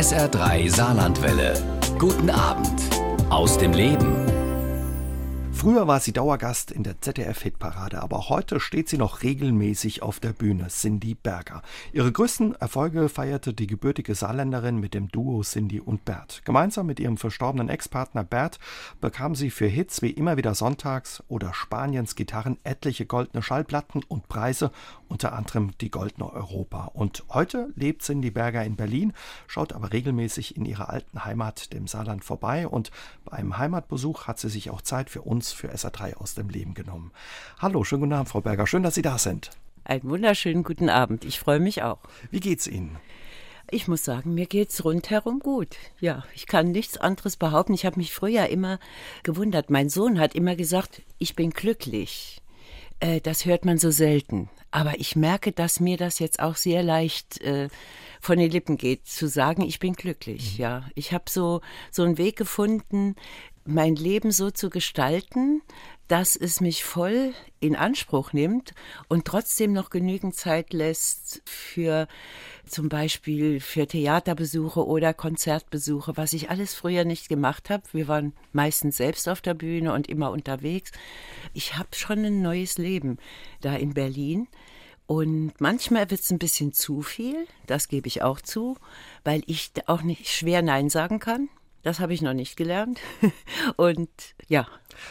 SR3 Saarlandwelle. Guten Abend aus dem Leben. Früher war sie Dauergast in der ZDF-Hitparade, aber heute steht sie noch regelmäßig auf der Bühne, Cindy Berger. Ihre größten Erfolge feierte die gebürtige Saarländerin mit dem Duo Cindy und Bert. Gemeinsam mit ihrem verstorbenen Ex-Partner Bert bekam sie für Hits wie Immer wieder Sonntags oder Spaniens Gitarren etliche goldene Schallplatten und Preise, unter anderem die Goldene Europa. Und heute lebt Cindy Berger in Berlin, schaut aber regelmäßig in ihrer alten Heimat, dem Saarland, vorbei und beim Heimatbesuch hat sie sich auch Zeit für uns für SA3 aus dem Leben genommen. Hallo, schönen guten Abend, Frau Berger. Schön, dass Sie da sind. Einen wunderschönen guten Abend. Ich freue mich auch. Wie geht's Ihnen? Ich muss sagen, mir geht's rundherum gut. Ja, ich kann nichts anderes behaupten. Ich habe mich früher immer gewundert. Mein Sohn hat immer gesagt, ich bin glücklich. Äh, das hört man so selten. Aber ich merke, dass mir das jetzt auch sehr leicht äh, von den Lippen geht, zu sagen, ich bin glücklich. Mhm. Ja, ich habe so so einen Weg gefunden, mein Leben so zu gestalten, dass es mich voll in Anspruch nimmt und trotzdem noch genügend Zeit lässt für zum Beispiel für Theaterbesuche oder Konzertbesuche, was ich alles früher nicht gemacht habe. Wir waren meistens selbst auf der Bühne und immer unterwegs. Ich habe schon ein neues Leben da in Berlin. Und manchmal wird es ein bisschen zu viel, das gebe ich auch zu, weil ich auch nicht schwer Nein sagen kann. Das habe ich noch nicht gelernt. Und ja,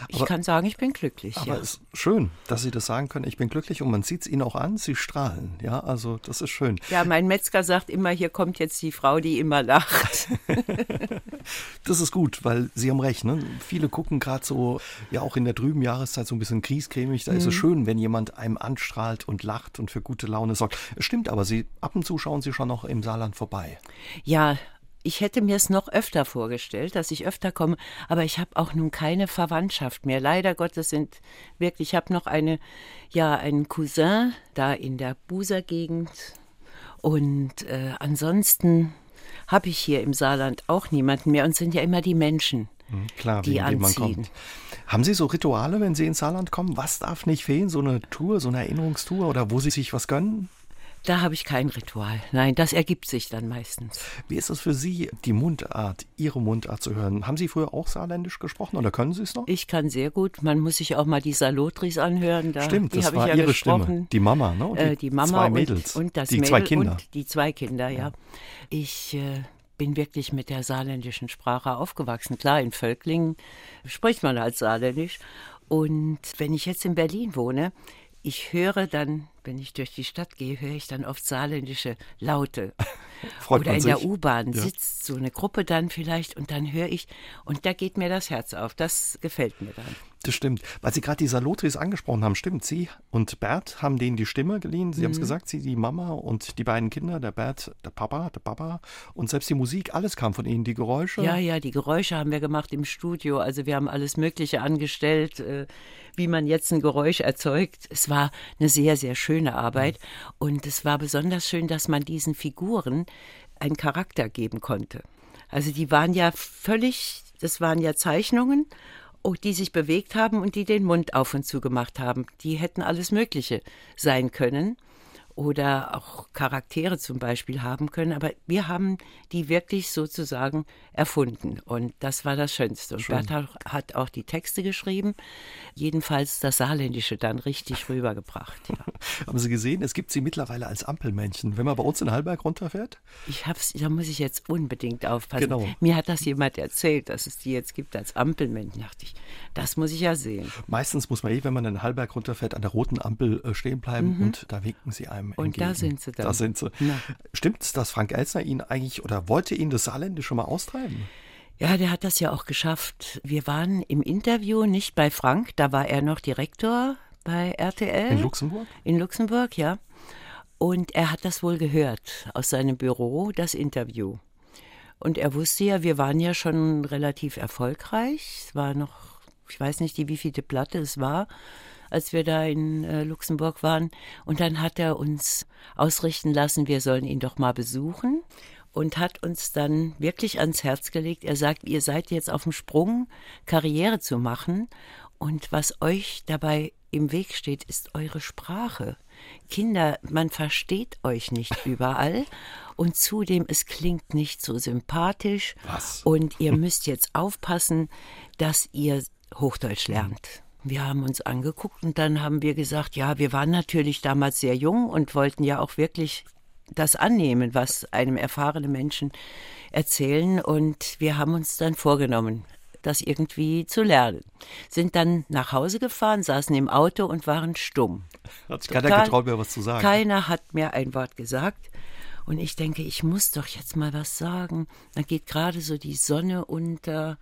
ich aber, kann sagen, ich bin glücklich. Aber ja. es ist schön, dass Sie das sagen können. Ich bin glücklich und man sieht es Ihnen auch an. Sie strahlen. Ja, also das ist schön. Ja, mein Metzger sagt immer, hier kommt jetzt die Frau, die immer lacht. das ist gut, weil Sie haben recht. Ne? Viele gucken gerade so, ja auch in der trüben Jahreszeit so ein bisschen kriescremig. Da mhm. ist es mhm. schön, wenn jemand einem anstrahlt und lacht und für gute Laune sorgt. Es stimmt, aber Sie ab und zu schauen Sie schon noch im Saarland vorbei. Ja, ich hätte mir es noch öfter vorgestellt, dass ich öfter komme, aber ich habe auch nun keine Verwandtschaft mehr. Leider Gottes sind wirklich, ich habe noch eine, ja, einen Cousin da in der Buser Gegend und äh, ansonsten habe ich hier im Saarland auch niemanden mehr und sind ja immer die Menschen. Hm, klar, die anziehen. man kommt. Haben Sie so Rituale, wenn Sie ins Saarland kommen? Was darf nicht fehlen? So eine Tour, so eine Erinnerungstour oder wo Sie sich was gönnen? Da habe ich kein Ritual. Nein, das ergibt sich dann meistens. Wie ist es für Sie, die Mundart, Ihre Mundart zu hören? Haben Sie früher auch Saarländisch gesprochen oder können Sie es noch? Ich kann sehr gut. Man muss sich auch mal die Salotris anhören. Da, Stimmt, das war ja Ihre gesprochen. Stimme. Die Mama, ne? Die, äh, die Mama zwei Mädels. Und, und das die Mädel zwei Kinder. Und die zwei Kinder, ja. ja. Ich äh, bin wirklich mit der saarländischen Sprache aufgewachsen. Klar, in Völklingen spricht man halt Saarländisch. Und wenn ich jetzt in Berlin wohne, ich höre dann, wenn ich durch die Stadt gehe, höre ich dann oft saarländische Laute. Freut Oder in sich. der U-Bahn ja. sitzt so eine Gruppe dann vielleicht und dann höre ich, und da geht mir das Herz auf. Das gefällt mir dann. Das stimmt. Weil Sie gerade die Salotris angesprochen haben, stimmt. Sie und Bert haben denen die Stimme geliehen. Sie mhm. haben es gesagt, Sie, die Mama und die beiden Kinder, der Bert, der Papa, der Papa. Und selbst die Musik, alles kam von Ihnen, die Geräusche. Ja, ja, die Geräusche haben wir gemacht im Studio. Also wir haben alles Mögliche angestellt, äh, wie man jetzt ein Geräusch erzeugt. Es war eine sehr, sehr schöne Arbeit. Mhm. Und es war besonders schön, dass man diesen Figuren einen Charakter geben konnte. Also die waren ja völlig, das waren ja Zeichnungen oh, die sich bewegt haben und die den Mund auf und zu gemacht haben. Die hätten alles Mögliche sein können oder auch Charaktere zum Beispiel haben können, aber wir haben die wirklich sozusagen erfunden und das war das Schönste. Und Schön. Bertha hat auch die Texte geschrieben, jedenfalls das Saarländische dann richtig rübergebracht. Ja. haben Sie gesehen, es gibt sie mittlerweile als Ampelmännchen, wenn man bei uns in Hallberg runterfährt? Ich hab's, da muss ich jetzt unbedingt aufpassen. Genau. Mir hat das jemand erzählt, dass es die jetzt gibt als Ampelmännchen, dachte ich. Das muss ich ja sehen. Meistens muss man eh, wenn man in Hallberg runterfährt, an der roten Ampel äh, stehen bleiben mhm. und da winken sie einem und entgegen. da sind sie dann. Da sind sie. Stimmt es, dass Frank Elsner ihn eigentlich oder wollte ihn das Saarländische mal austreiben? Ja, der hat das ja auch geschafft. Wir waren im Interview nicht bei Frank, da war er noch Direktor bei RTL. In Luxemburg? In Luxemburg, ja. Und er hat das wohl gehört aus seinem Büro, das Interview. Und er wusste ja, wir waren ja schon relativ erfolgreich. Es war noch, ich weiß nicht, die wievielte Platte es war als wir da in äh, Luxemburg waren. Und dann hat er uns ausrichten lassen, wir sollen ihn doch mal besuchen und hat uns dann wirklich ans Herz gelegt. Er sagt, ihr seid jetzt auf dem Sprung, Karriere zu machen und was euch dabei im Weg steht, ist eure Sprache. Kinder, man versteht euch nicht überall und zudem, es klingt nicht so sympathisch. Was? Und ihr müsst jetzt aufpassen, dass ihr Hochdeutsch lernt. Wir haben uns angeguckt und dann haben wir gesagt, ja, wir waren natürlich damals sehr jung und wollten ja auch wirklich das annehmen, was einem erfahrenen Menschen erzählen. Und wir haben uns dann vorgenommen, das irgendwie zu lernen. Sind dann nach Hause gefahren, saßen im Auto und waren stumm. Hat sich keiner getraut, mir was zu sagen. Keiner hat mir ein Wort gesagt. Und ich denke, ich muss doch jetzt mal was sagen. Dann geht gerade so die Sonne unter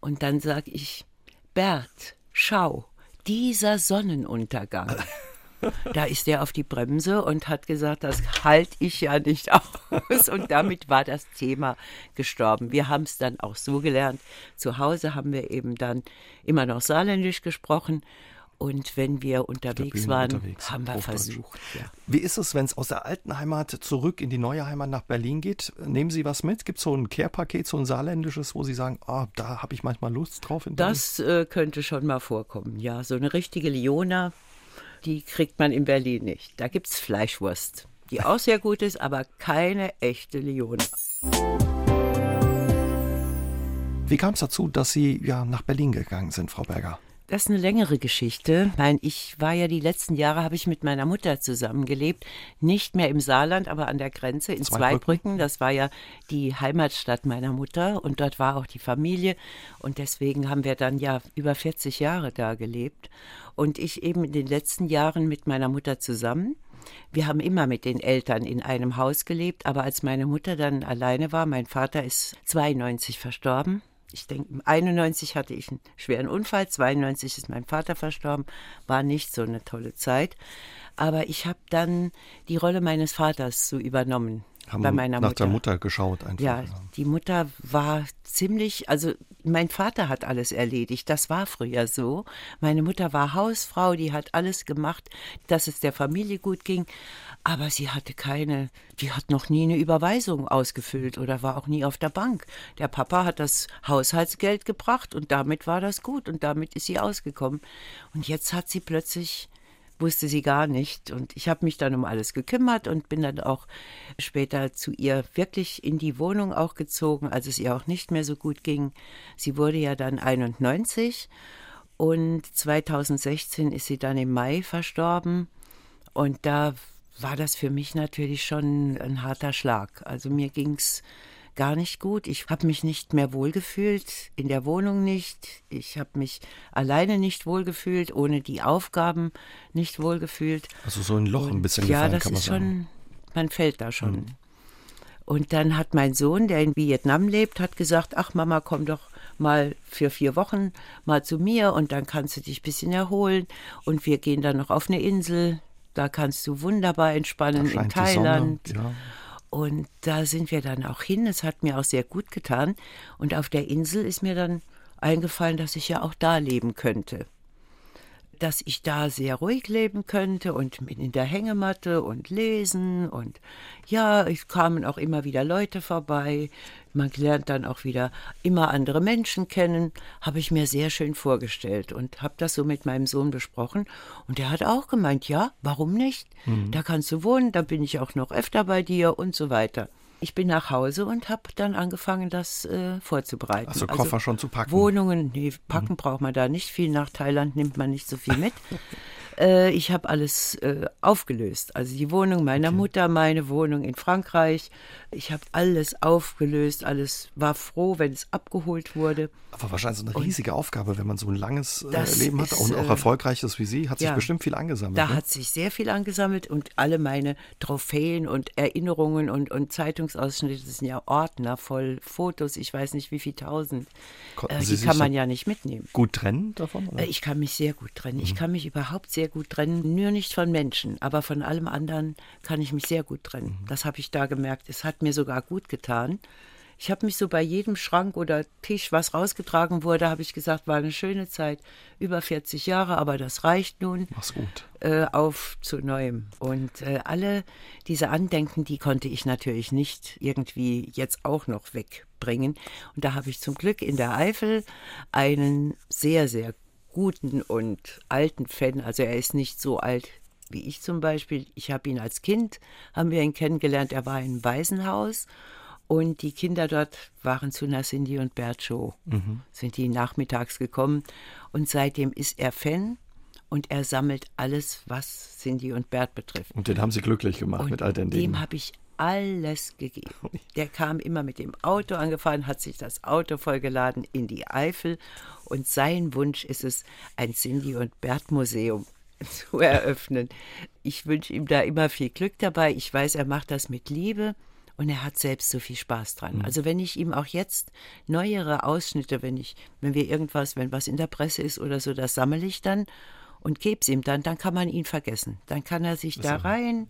und dann sage ich, Bert, schau, dieser Sonnenuntergang. Da ist er auf die Bremse und hat gesagt, das halte ich ja nicht aus. Und damit war das Thema gestorben. Wir haben es dann auch so gelernt. Zu Hause haben wir eben dann immer noch Saarländisch gesprochen. Und wenn wir unterwegs waren, unterwegs, haben wir versucht. Ja. Wie ist es, wenn es aus der alten Heimat zurück in die neue Heimat nach Berlin geht? Nehmen Sie was mit? Gibt es so ein Care-Paket, so ein saarländisches, wo Sie sagen, oh, da habe ich manchmal Lust drauf? das äh, könnte schon mal vorkommen, ja. So eine richtige Leona, die kriegt man in Berlin nicht. Da gibt es Fleischwurst, die auch sehr gut ist, aber keine echte Leona. Wie kam es dazu, dass Sie ja nach Berlin gegangen sind, Frau Berger? Das ist eine längere Geschichte. Nein, ich war ja die letzten Jahre, habe ich mit meiner Mutter zusammengelebt. Nicht mehr im Saarland, aber an der Grenze in Zweibrücken. Zweibrücken. Das war ja die Heimatstadt meiner Mutter und dort war auch die Familie. Und deswegen haben wir dann ja über 40 Jahre da gelebt. Und ich eben in den letzten Jahren mit meiner Mutter zusammen. Wir haben immer mit den Eltern in einem Haus gelebt, aber als meine Mutter dann alleine war, mein Vater ist 92 verstorben, ich denke, 91 hatte ich einen schweren Unfall, 92 ist mein Vater verstorben, war nicht so eine tolle Zeit. Aber ich habe dann die Rolle meines Vaters so übernommen haben bei meiner nach Mutter. der Mutter geschaut einfach. Ja, die Mutter war ziemlich, also mein Vater hat alles erledigt, das war früher so. Meine Mutter war Hausfrau, die hat alles gemacht, dass es der Familie gut ging, aber sie hatte keine, die hat noch nie eine Überweisung ausgefüllt oder war auch nie auf der Bank. Der Papa hat das Haushaltsgeld gebracht und damit war das gut und damit ist sie ausgekommen. Und jetzt hat sie plötzlich wusste sie gar nicht. Und ich habe mich dann um alles gekümmert und bin dann auch später zu ihr wirklich in die Wohnung auch gezogen, als es ihr auch nicht mehr so gut ging. Sie wurde ja dann 91 und 2016 ist sie dann im Mai verstorben. Und da war das für mich natürlich schon ein harter Schlag. Also mir ging es gar nicht gut. Ich habe mich nicht mehr wohlgefühlt, in der Wohnung nicht. Ich habe mich alleine nicht wohlgefühlt, ohne die Aufgaben nicht wohlgefühlt. Also so ein Loch ein bisschen ja, gefallen, das kann man ist sagen. schon, man fällt da schon. Mhm. Und dann hat mein Sohn, der in Vietnam lebt, hat gesagt, ach Mama, komm doch mal für vier Wochen mal zu mir und dann kannst du dich ein bisschen erholen und wir gehen dann noch auf eine Insel, da kannst du wunderbar entspannen in Thailand. Ja. Und da sind wir dann auch hin. Es hat mir auch sehr gut getan. Und auf der Insel ist mir dann eingefallen, dass ich ja auch da leben könnte. Dass ich da sehr ruhig leben könnte und mit in der Hängematte und lesen. Und ja, es kamen auch immer wieder Leute vorbei. Man lernt dann auch wieder immer andere Menschen kennen. Habe ich mir sehr schön vorgestellt und habe das so mit meinem Sohn besprochen. Und der hat auch gemeint, ja, warum nicht? Mhm. Da kannst du wohnen, da bin ich auch noch öfter bei dir und so weiter. Ich bin nach Hause und habe dann angefangen, das äh, vorzubereiten. Also Koffer also, schon zu packen? Wohnungen, nee, packen mhm. braucht man da nicht viel. Nach Thailand nimmt man nicht so viel mit. Äh, ich habe alles äh, aufgelöst. Also die Wohnung meiner okay. Mutter, meine Wohnung in Frankreich. Ich habe alles aufgelöst, alles war froh, wenn es abgeholt wurde. Aber wahrscheinlich so eine riesige und Aufgabe, wenn man so ein langes äh, Leben hat und auch äh, erfolgreiches wie Sie, hat sich ja, bestimmt viel angesammelt. Da ne? hat sich sehr viel angesammelt und alle meine Trophäen und Erinnerungen und, und Zeitungsausschnitte das sind ja Ordner voll Fotos, ich weiß nicht wie viel tausend. Äh, die kann man ja nicht mitnehmen. Gut trennen davon? Oder? Ich kann mich sehr gut trennen. Mhm. Ich kann mich überhaupt sehr gut trennen, nur nicht von Menschen, aber von allem anderen kann ich mich sehr gut trennen. Mhm. Das habe ich da gemerkt. Es hat mir sogar gut getan. Ich habe mich so bei jedem Schrank oder Tisch, was rausgetragen wurde, habe ich gesagt, war eine schöne Zeit, über 40 Jahre, aber das reicht nun. Mach's gut. Äh, auf zu neuem. Und äh, alle diese Andenken, die konnte ich natürlich nicht irgendwie jetzt auch noch wegbringen. Und da habe ich zum Glück in der Eifel einen sehr, sehr guten und alten Fan, also er ist nicht so alt wie ich zum Beispiel. Ich habe ihn als Kind, haben wir ihn kennengelernt, er war im Waisenhaus und die Kinder dort waren zu einer Cindy und Bert Show. Mhm. Sind die nachmittags gekommen und seitdem ist er Fan und er sammelt alles, was Cindy und Bert betrifft. Und den haben sie glücklich gemacht und mit all den Dingen. Dem habe ich alles gegeben. Der kam immer mit dem Auto angefahren, hat sich das Auto vollgeladen in die Eifel und sein Wunsch ist es, ein Cindy und Bert Museum zu eröffnen. Ich wünsche ihm da immer viel Glück dabei. Ich weiß, er macht das mit Liebe und er hat selbst so viel Spaß dran. Mhm. Also wenn ich ihm auch jetzt neuere Ausschnitte, wenn ich, wenn wir irgendwas, wenn was in der Presse ist oder so, das sammle ich dann und gebe es ihm dann, dann kann man ihn vergessen. Dann kann er sich das da rein,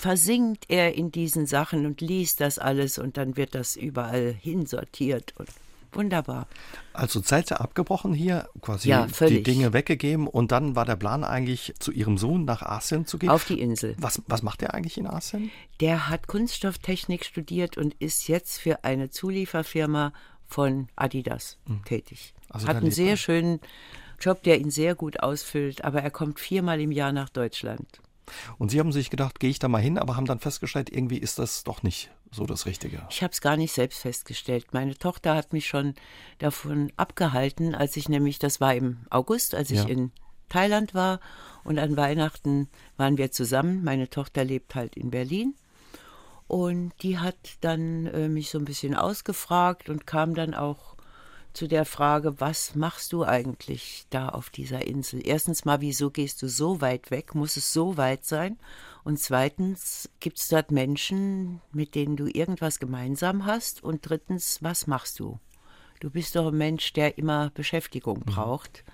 versinkt er in diesen Sachen und liest das alles und dann wird das überall hinsortiert und wunderbar. Also Zelte abgebrochen hier, quasi ja, die Dinge weggegeben und dann war der Plan eigentlich zu ihrem Sohn nach Asien zu gehen. Auf die Insel. Was, was macht er eigentlich in Asien? Der hat Kunststofftechnik studiert und ist jetzt für eine Zulieferfirma von Adidas mhm. tätig. Also hat einen sehr schönen Job, der ihn sehr gut ausfüllt, aber er kommt viermal im Jahr nach Deutschland. Und Sie haben sich gedacht, gehe ich da mal hin, aber haben dann festgestellt, irgendwie ist das doch nicht so das Richtige. Ich habe es gar nicht selbst festgestellt. Meine Tochter hat mich schon davon abgehalten, als ich nämlich, das war im August, als ich ja. in Thailand war und an Weihnachten waren wir zusammen. Meine Tochter lebt halt in Berlin. Und die hat dann äh, mich so ein bisschen ausgefragt und kam dann auch zu der Frage, was machst du eigentlich da auf dieser Insel? Erstens mal, wieso gehst du so weit weg? Muss es so weit sein? Und zweitens, gibt es dort Menschen, mit denen du irgendwas gemeinsam hast? Und drittens, was machst du? Du bist doch ein Mensch, der immer Beschäftigung mhm. braucht.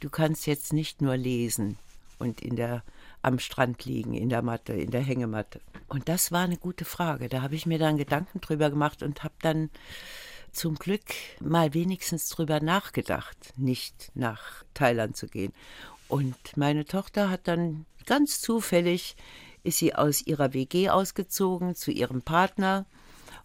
Du kannst jetzt nicht nur lesen und in der am Strand liegen, in der Matte, in der Hängematte. Und das war eine gute Frage. Da habe ich mir dann Gedanken drüber gemacht und habe dann zum Glück mal wenigstens drüber nachgedacht, nicht nach Thailand zu gehen. Und meine Tochter hat dann ganz zufällig, ist sie aus ihrer WG ausgezogen zu ihrem Partner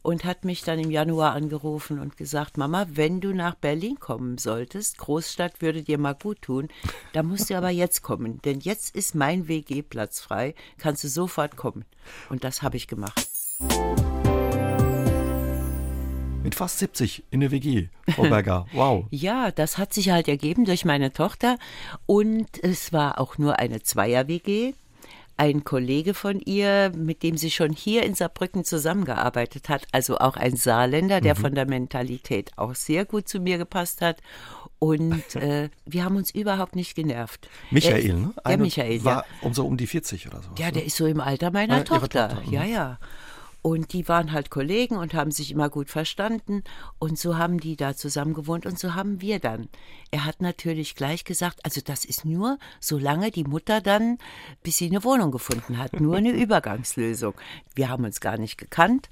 und hat mich dann im Januar angerufen und gesagt, Mama, wenn du nach Berlin kommen solltest, Großstadt würde dir mal gut tun, da musst du aber jetzt kommen, denn jetzt ist mein WG-Platz frei, kannst du sofort kommen. Und das habe ich gemacht. Mit fast 70 in der WG, Frau Berger. Wow. ja, das hat sich halt ergeben durch meine Tochter. Und es war auch nur eine Zweier-WG. Ein Kollege von ihr, mit dem sie schon hier in Saarbrücken zusammengearbeitet hat, also auch ein Saarländer, der mhm. von der Mentalität auch sehr gut zu mir gepasst hat. Und äh, wir haben uns überhaupt nicht genervt. Michael, ne? Der Michael, war ja. um so um die 40 oder so. Ja, der ne? ist so im Alter meiner ja, Tochter. Tochter. Ja, ja. Und die waren halt Kollegen und haben sich immer gut verstanden. Und so haben die da zusammen gewohnt und so haben wir dann. Er hat natürlich gleich gesagt, also das ist nur, solange die Mutter dann, bis sie eine Wohnung gefunden hat, nur eine Übergangslösung. Wir haben uns gar nicht gekannt.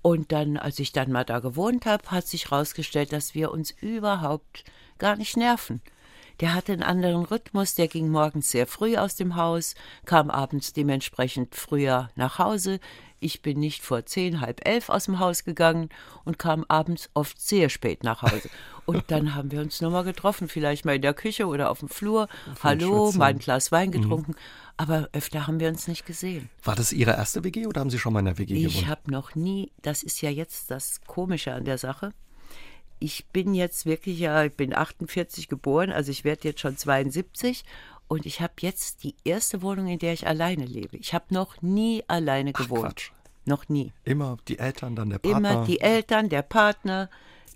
Und dann, als ich dann mal da gewohnt habe, hat sich herausgestellt, dass wir uns überhaupt gar nicht nerven. Der hatte einen anderen Rhythmus, der ging morgens sehr früh aus dem Haus, kam abends dementsprechend früher nach Hause. Ich bin nicht vor zehn, halb elf aus dem Haus gegangen und kam abends oft sehr spät nach Hause. Und dann haben wir uns nochmal getroffen, vielleicht mal in der Küche oder auf dem Flur. Auf Hallo, mal ein Glas Wein mhm. getrunken. Mhm. Aber öfter haben wir uns nicht gesehen. War das Ihre erste WG oder haben Sie schon mal in der WG gewohnt? Ich habe noch nie, das ist ja jetzt das Komische an der Sache. Ich bin jetzt wirklich, ja, ich bin 48 geboren, also ich werde jetzt schon 72 und ich habe jetzt die erste Wohnung, in der ich alleine lebe. Ich habe noch nie alleine Ach, gewohnt. Quatsch. Noch nie. Immer die Eltern, dann der Partner. Immer die Eltern, der Partner.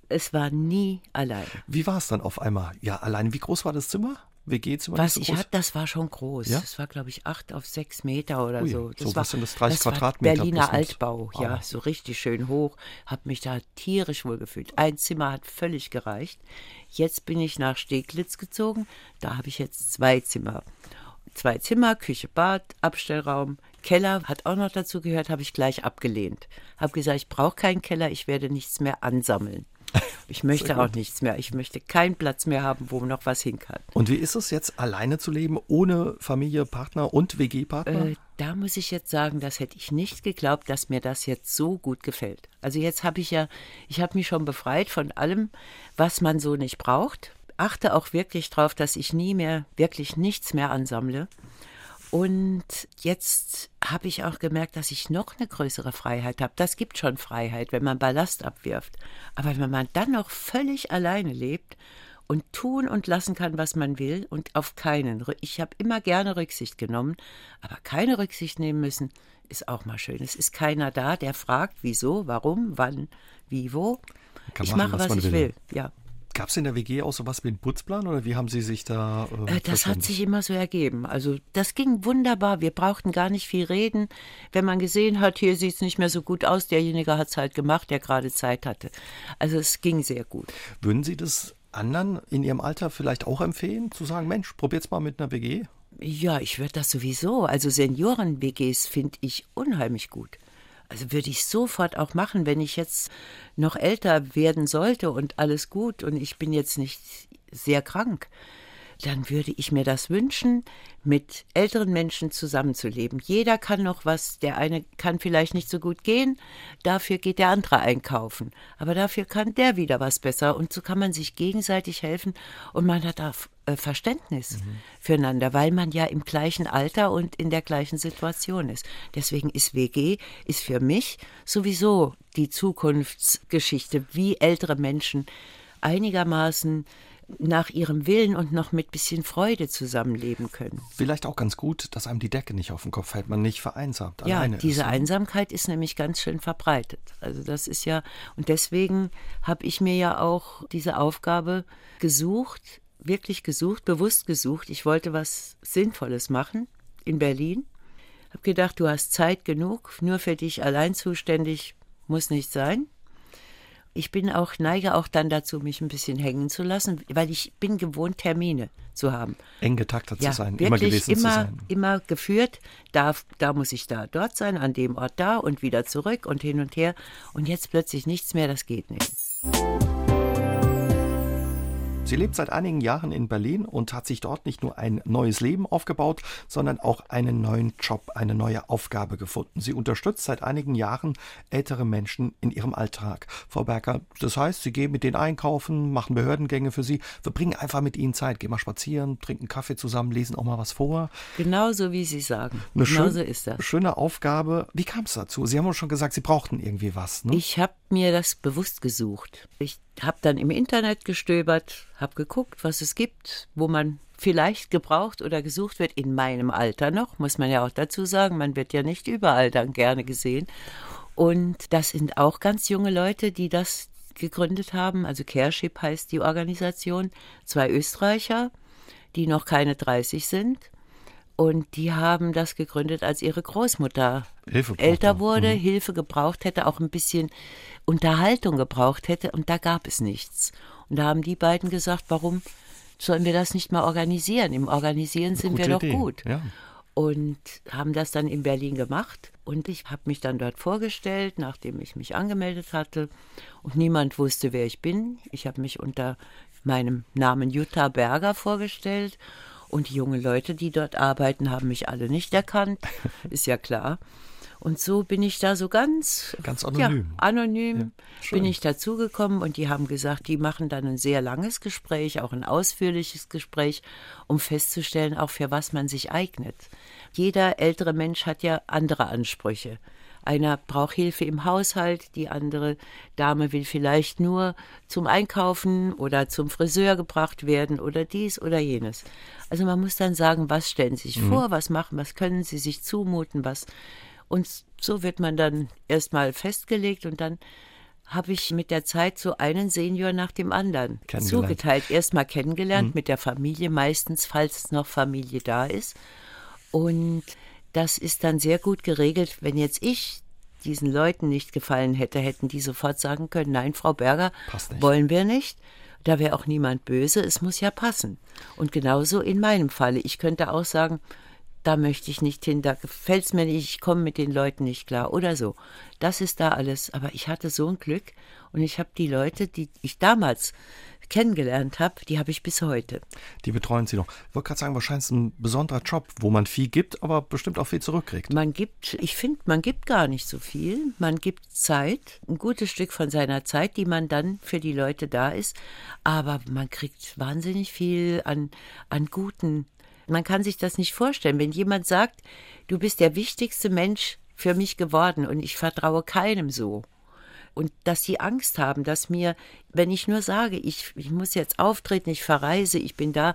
Es war nie alleine. Wie war es dann auf einmal? Ja, alleine. Wie groß war das Zimmer? WG-Zimmer? Was so ich hatte, das war schon groß. Ja? Das war, glaube ich, acht auf sechs Meter oder Ui, so. Das so war, was sind das, 30 das Quadratmeter? Berliner Altbau, oh. ja, so richtig schön hoch. Hab mich da tierisch wohl gefühlt. Ein Zimmer hat völlig gereicht. Jetzt bin ich nach Steglitz gezogen. Da habe ich jetzt zwei Zimmer. Zwei Zimmer, Küche, Bad, Abstellraum, Keller hat auch noch dazu gehört, habe ich gleich abgelehnt. Habe gesagt, ich brauche keinen Keller, ich werde nichts mehr ansammeln. Ich möchte auch nichts mehr. Ich möchte keinen Platz mehr haben, wo noch was hin kann. Und wie ist es jetzt, alleine zu leben, ohne Familie, Partner und WG-Partner? Äh, da muss ich jetzt sagen, das hätte ich nicht geglaubt, dass mir das jetzt so gut gefällt. Also jetzt habe ich ja, ich habe mich schon befreit von allem, was man so nicht braucht. Achte auch wirklich darauf, dass ich nie mehr, wirklich nichts mehr ansammle. Und jetzt habe ich auch gemerkt, dass ich noch eine größere Freiheit habe. Das gibt schon Freiheit, wenn man Ballast abwirft. Aber wenn man dann noch völlig alleine lebt und tun und lassen kann, was man will und auf keinen. Ich habe immer gerne Rücksicht genommen, aber keine Rücksicht nehmen müssen, ist auch mal schön. Es ist keiner da, der fragt, wieso, warum, wann, wie, wo. Kann ich machen, mache, was was, ich will. will. Ja. Gab es in der WG auch sowas wie einen Putzplan oder wie haben Sie sich da. Äh, Äh, Das hat sich immer so ergeben. Also das ging wunderbar. Wir brauchten gar nicht viel reden. Wenn man gesehen hat, hier sieht es nicht mehr so gut aus, derjenige hat es halt gemacht, der gerade Zeit hatte. Also es ging sehr gut. Würden Sie das anderen in Ihrem Alter vielleicht auch empfehlen, zu sagen, Mensch, probiert's mal mit einer WG? Ja, ich würde das sowieso. Also Senioren-WGs finde ich unheimlich gut. Also würde ich sofort auch machen, wenn ich jetzt noch älter werden sollte und alles gut und ich bin jetzt nicht sehr krank. Dann würde ich mir das wünschen, mit älteren Menschen zusammenzuleben. Jeder kann noch was, der eine kann vielleicht nicht so gut gehen, dafür geht der andere einkaufen. Aber dafür kann der wieder was besser und so kann man sich gegenseitig helfen und man hat auch äh, Verständnis füreinander, weil man ja im gleichen Alter und in der gleichen Situation ist. Deswegen ist WG ist für mich sowieso die Zukunftsgeschichte, wie ältere Menschen einigermaßen nach ihrem Willen und noch mit bisschen Freude zusammenleben können. Vielleicht auch ganz gut, dass einem die Decke nicht auf den Kopf fällt, man nicht vereinsamt. Ja, alleine diese ist. ne? Einsamkeit ist nämlich ganz schön verbreitet. Also das ist ja, und deswegen habe ich mir ja auch diese Aufgabe gesucht, wirklich gesucht, bewusst gesucht. Ich wollte was Sinnvolles machen in Berlin. Habe gedacht, du hast Zeit genug, nur für dich allein zuständig muss nicht sein. Ich bin auch, neige auch dann dazu, mich ein bisschen hängen zu lassen, weil ich bin gewohnt, Termine zu haben Eng getaktet ja, zu sein, immer gewesen immer, zu sein. immer geführt. Da, da muss ich da dort sein, an dem Ort da und wieder zurück und hin und her. Und jetzt plötzlich nichts mehr, das geht nicht. Sie lebt seit einigen Jahren in Berlin und hat sich dort nicht nur ein neues Leben aufgebaut, sondern auch einen neuen Job, eine neue Aufgabe gefunden. Sie unterstützt seit einigen Jahren ältere Menschen in ihrem Alltag. Frau Berger, das heißt, Sie gehen mit denen einkaufen, machen Behördengänge für sie, verbringen einfach mit ihnen Zeit, gehen mal spazieren, trinken Kaffee zusammen, lesen auch mal was vor. Genauso wie Sie sagen. Eine Genauso schön- ist das. schöne Aufgabe. Wie kam es dazu? Sie haben uns schon gesagt, Sie brauchten irgendwie was. Ne? Ich habe mir das bewusst gesucht. Ich habe dann im Internet gestöbert, habe geguckt, was es gibt, wo man vielleicht gebraucht oder gesucht wird, in meinem Alter noch, muss man ja auch dazu sagen, man wird ja nicht überall dann gerne gesehen. Und das sind auch ganz junge Leute, die das gegründet haben. Also Careship heißt die Organisation. Zwei Österreicher, die noch keine 30 sind. Und die haben das gegründet, als ihre Großmutter Hilfe älter wurde, Hilfe gebraucht hätte, auch ein bisschen Unterhaltung gebraucht hätte. Und da gab es nichts. Und da haben die beiden gesagt, warum sollen wir das nicht mal organisieren? Im Organisieren sind wir doch Idee, gut Ja. und haben das dann in Berlin gemacht. Und ich habe mich dann dort vorgestellt, nachdem ich mich angemeldet hatte. Und niemand wusste, wer ich bin. Ich habe mich unter meinem Namen Jutta Berger vorgestellt. Und die jungen Leute, die dort arbeiten, haben mich alle nicht erkannt. Ist ja klar. Und so bin ich da so ganz, Ganz anonym. Ja, anonym schön. bin ich dazugekommen und die haben gesagt, die machen dann ein sehr langes Gespräch, auch ein ausführliches Gespräch, um festzustellen, auch für was man sich eignet. Jeder ältere Mensch hat ja andere Ansprüche. Einer braucht Hilfe im Haushalt, die andere Dame will vielleicht nur zum Einkaufen oder zum Friseur gebracht werden oder dies oder jenes. Also man muss dann sagen, was stellen Sie sich vor, was machen, was können Sie sich zumuten, was und so wird man dann erstmal festgelegt und dann habe ich mit der Zeit so einen Senior nach dem anderen zugeteilt. Erstmal kennengelernt mit der Familie, meistens, falls noch Familie da ist. Und das ist dann sehr gut geregelt. Wenn jetzt ich diesen Leuten nicht gefallen hätte, hätten die sofort sagen können, nein, Frau Berger, wollen wir nicht. Da wäre auch niemand böse, es muss ja passen. Und genauso in meinem Falle. Ich könnte auch sagen, da möchte ich nicht hin, da gefällt es mir nicht, ich komme mit den Leuten nicht klar oder so. Das ist da alles. Aber ich hatte so ein Glück und ich habe die Leute, die ich damals kennengelernt habe, die habe ich bis heute. Die betreuen Sie noch. Ich wollte gerade sagen, wahrscheinlich ist ein besonderer Job, wo man viel gibt, aber bestimmt auch viel zurückkriegt. Man gibt, ich finde, man gibt gar nicht so viel. Man gibt Zeit, ein gutes Stück von seiner Zeit, die man dann für die Leute da ist. Aber man kriegt wahnsinnig viel an, an guten Man kann sich das nicht vorstellen. Wenn jemand sagt, du bist der wichtigste Mensch für mich geworden und ich vertraue keinem so. Und dass die Angst haben, dass mir, wenn ich nur sage, ich, ich muss jetzt auftreten, ich verreise, ich bin da,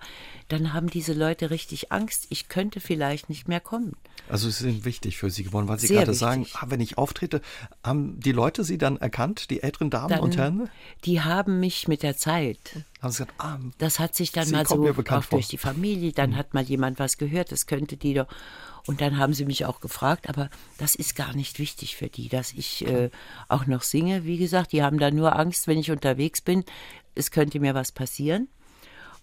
dann haben diese Leute richtig Angst, ich könnte vielleicht nicht mehr kommen. Also sie sind wichtig für Sie geworden, weil Sie Sehr gerade wichtig. sagen, ah, wenn ich auftrete, haben die Leute Sie dann erkannt, die älteren Damen dann, und Herren? Die haben mich mit der Zeit. Haben Sie gesagt, ah, das hat sich dann Sie mal so auch durch die Familie, dann mhm. hat mal jemand was gehört, das könnte die doch. Und dann haben sie mich auch gefragt, aber das ist gar nicht wichtig für die, dass ich äh, auch noch singe. Wie gesagt, die haben da nur Angst, wenn ich unterwegs bin, es könnte mir was passieren.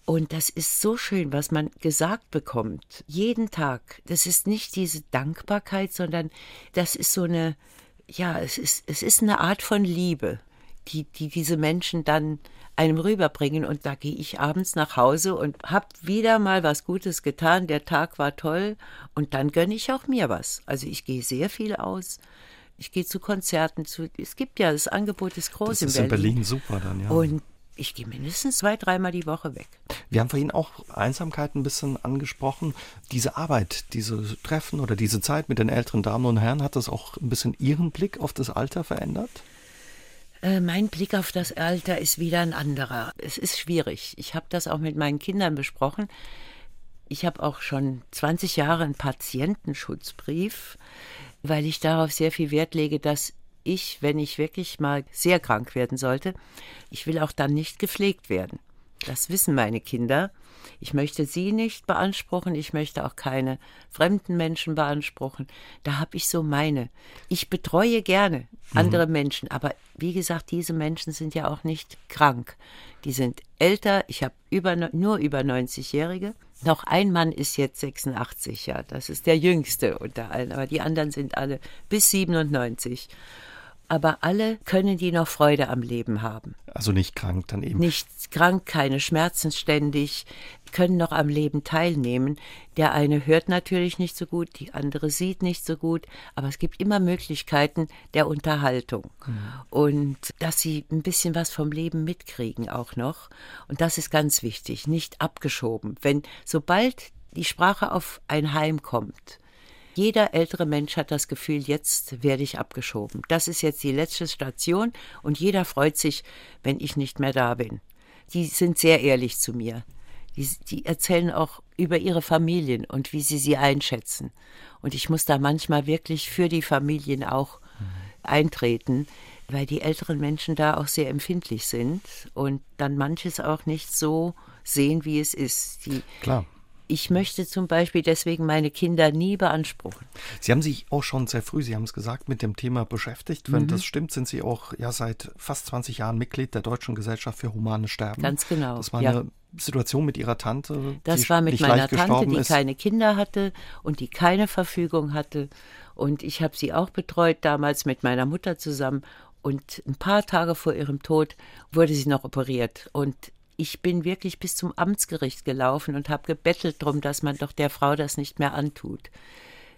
Und das ist so schön, was man gesagt bekommt. Jeden Tag. Das ist nicht diese Dankbarkeit, sondern das ist so eine, ja, es ist, es ist eine Art von Liebe, die, die diese Menschen dann einem rüberbringen. Und da gehe ich abends nach Hause und habe wieder mal was Gutes getan. Der Tag war toll und dann gönne ich auch mir was. Also ich gehe sehr viel aus. Ich gehe zu Konzerten, zu, es gibt ja, das Angebot ist groß das ist in Berlin. in Berlin super dann, ja. Und ich gehe mindestens zwei, dreimal die Woche weg. Wir haben vorhin auch Einsamkeit ein bisschen angesprochen. Diese Arbeit, diese Treffen oder diese Zeit mit den älteren Damen und Herren, hat das auch ein bisschen Ihren Blick auf das Alter verändert? Äh, mein Blick auf das Alter ist wieder ein anderer. Es ist schwierig. Ich habe das auch mit meinen Kindern besprochen. Ich habe auch schon 20 Jahre einen Patientenschutzbrief, weil ich darauf sehr viel Wert lege, dass ich, wenn ich wirklich mal sehr krank werden sollte, ich will auch dann nicht gepflegt werden. Das wissen meine Kinder. Ich möchte sie nicht beanspruchen, ich möchte auch keine fremden Menschen beanspruchen. Da habe ich so meine. Ich betreue gerne andere mhm. Menschen, aber wie gesagt, diese Menschen sind ja auch nicht krank. Die sind älter, ich habe über, nur über 90-Jährige. Noch ein Mann ist jetzt 86, ja, das ist der jüngste unter allen, aber die anderen sind alle bis 97 aber alle können die noch Freude am Leben haben. Also nicht krank dann eben. Nicht krank, keine Schmerzen ständig, können noch am Leben teilnehmen. Der eine hört natürlich nicht so gut, die andere sieht nicht so gut, aber es gibt immer Möglichkeiten der Unterhaltung. Mhm. Und dass sie ein bisschen was vom Leben mitkriegen auch noch. Und das ist ganz wichtig, nicht abgeschoben. Wenn sobald die Sprache auf ein Heim kommt, jeder ältere Mensch hat das Gefühl, jetzt werde ich abgeschoben. Das ist jetzt die letzte Station und jeder freut sich, wenn ich nicht mehr da bin. Die sind sehr ehrlich zu mir. Die, die erzählen auch über ihre Familien und wie sie sie einschätzen. Und ich muss da manchmal wirklich für die Familien auch mhm. eintreten, weil die älteren Menschen da auch sehr empfindlich sind und dann manches auch nicht so sehen, wie es ist. Die, Klar ich möchte zum Beispiel deswegen meine Kinder nie beanspruchen. Sie haben sich auch schon sehr früh, Sie haben es gesagt, mit dem Thema beschäftigt. Wenn mhm. das stimmt, sind Sie auch ja seit fast 20 Jahren Mitglied der Deutschen Gesellschaft für humane Sterben. Ganz genau. Das war ja. eine Situation mit Ihrer Tante. Das die war mit meiner Tante, die ist. keine Kinder hatte und die keine Verfügung hatte. Und ich habe sie auch betreut, damals mit meiner Mutter zusammen. Und ein paar Tage vor ihrem Tod wurde sie noch operiert. Und ich bin wirklich bis zum Amtsgericht gelaufen und habe gebettelt drum, dass man doch der Frau das nicht mehr antut.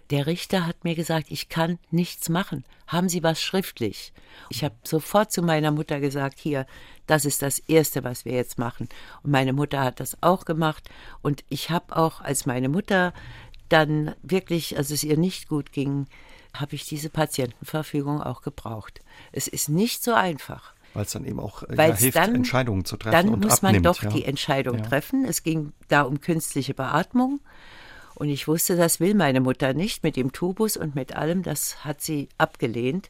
Der Richter hat mir gesagt, ich kann nichts machen. Haben Sie was schriftlich? Ich habe sofort zu meiner Mutter gesagt, hier, das ist das Erste, was wir jetzt machen. Und meine Mutter hat das auch gemacht. Und ich habe auch, als meine Mutter dann wirklich, als es ihr nicht gut ging, habe ich diese Patientenverfügung auch gebraucht. Es ist nicht so einfach. Weil es dann eben auch äh, ja, hilft, dann, Entscheidungen zu treffen. Dann und muss abnimmt, man doch ja. die Entscheidung ja. treffen. Es ging da um künstliche Beatmung. Und ich wusste, das will meine Mutter nicht mit dem Tubus und mit allem. Das hat sie abgelehnt.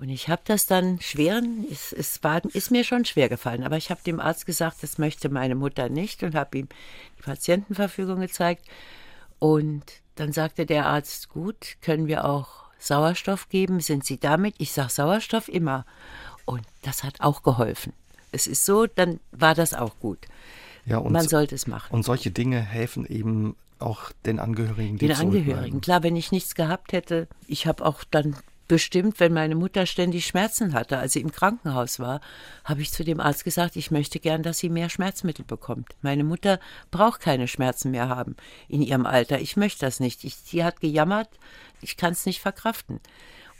Und ich habe das dann schweren, es, es war, ist mir schon schwer gefallen, aber ich habe dem Arzt gesagt, das möchte meine Mutter nicht und habe ihm die Patientenverfügung gezeigt. Und dann sagte der Arzt, gut, können wir auch Sauerstoff geben? Sind Sie damit? Ich sage Sauerstoff immer. Und das hat auch geholfen. Es ist so, dann war das auch gut. Ja, und, Man sollte es machen. Und solche Dinge helfen eben auch den Angehörigen, die Den Angehörigen. Klar, wenn ich nichts gehabt hätte, ich habe auch dann bestimmt, wenn meine Mutter ständig Schmerzen hatte, als sie im Krankenhaus war, habe ich zu dem Arzt gesagt, ich möchte gern, dass sie mehr Schmerzmittel bekommt. Meine Mutter braucht keine Schmerzen mehr haben in ihrem Alter. Ich möchte das nicht. Ich, sie hat gejammert, ich kann es nicht verkraften.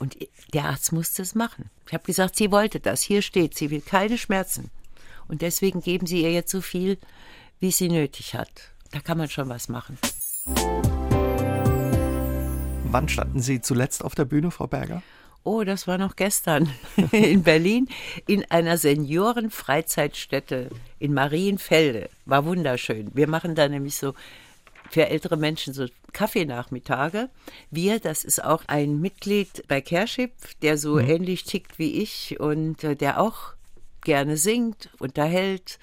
Und der Arzt musste es machen. Ich habe gesagt, sie wollte das. Hier steht, sie will keine Schmerzen. Und deswegen geben sie ihr jetzt so viel, wie sie nötig hat. Da kann man schon was machen. Wann standen Sie zuletzt auf der Bühne, Frau Berger? Oh, das war noch gestern in Berlin in einer Seniorenfreizeitstätte in Marienfelde. War wunderschön. Wir machen da nämlich so für ältere Menschen so Kaffeenachmittage. Wir, das ist auch ein Mitglied bei Kership, der so mhm. ähnlich tickt wie ich und äh, der auch gerne singt, unterhält.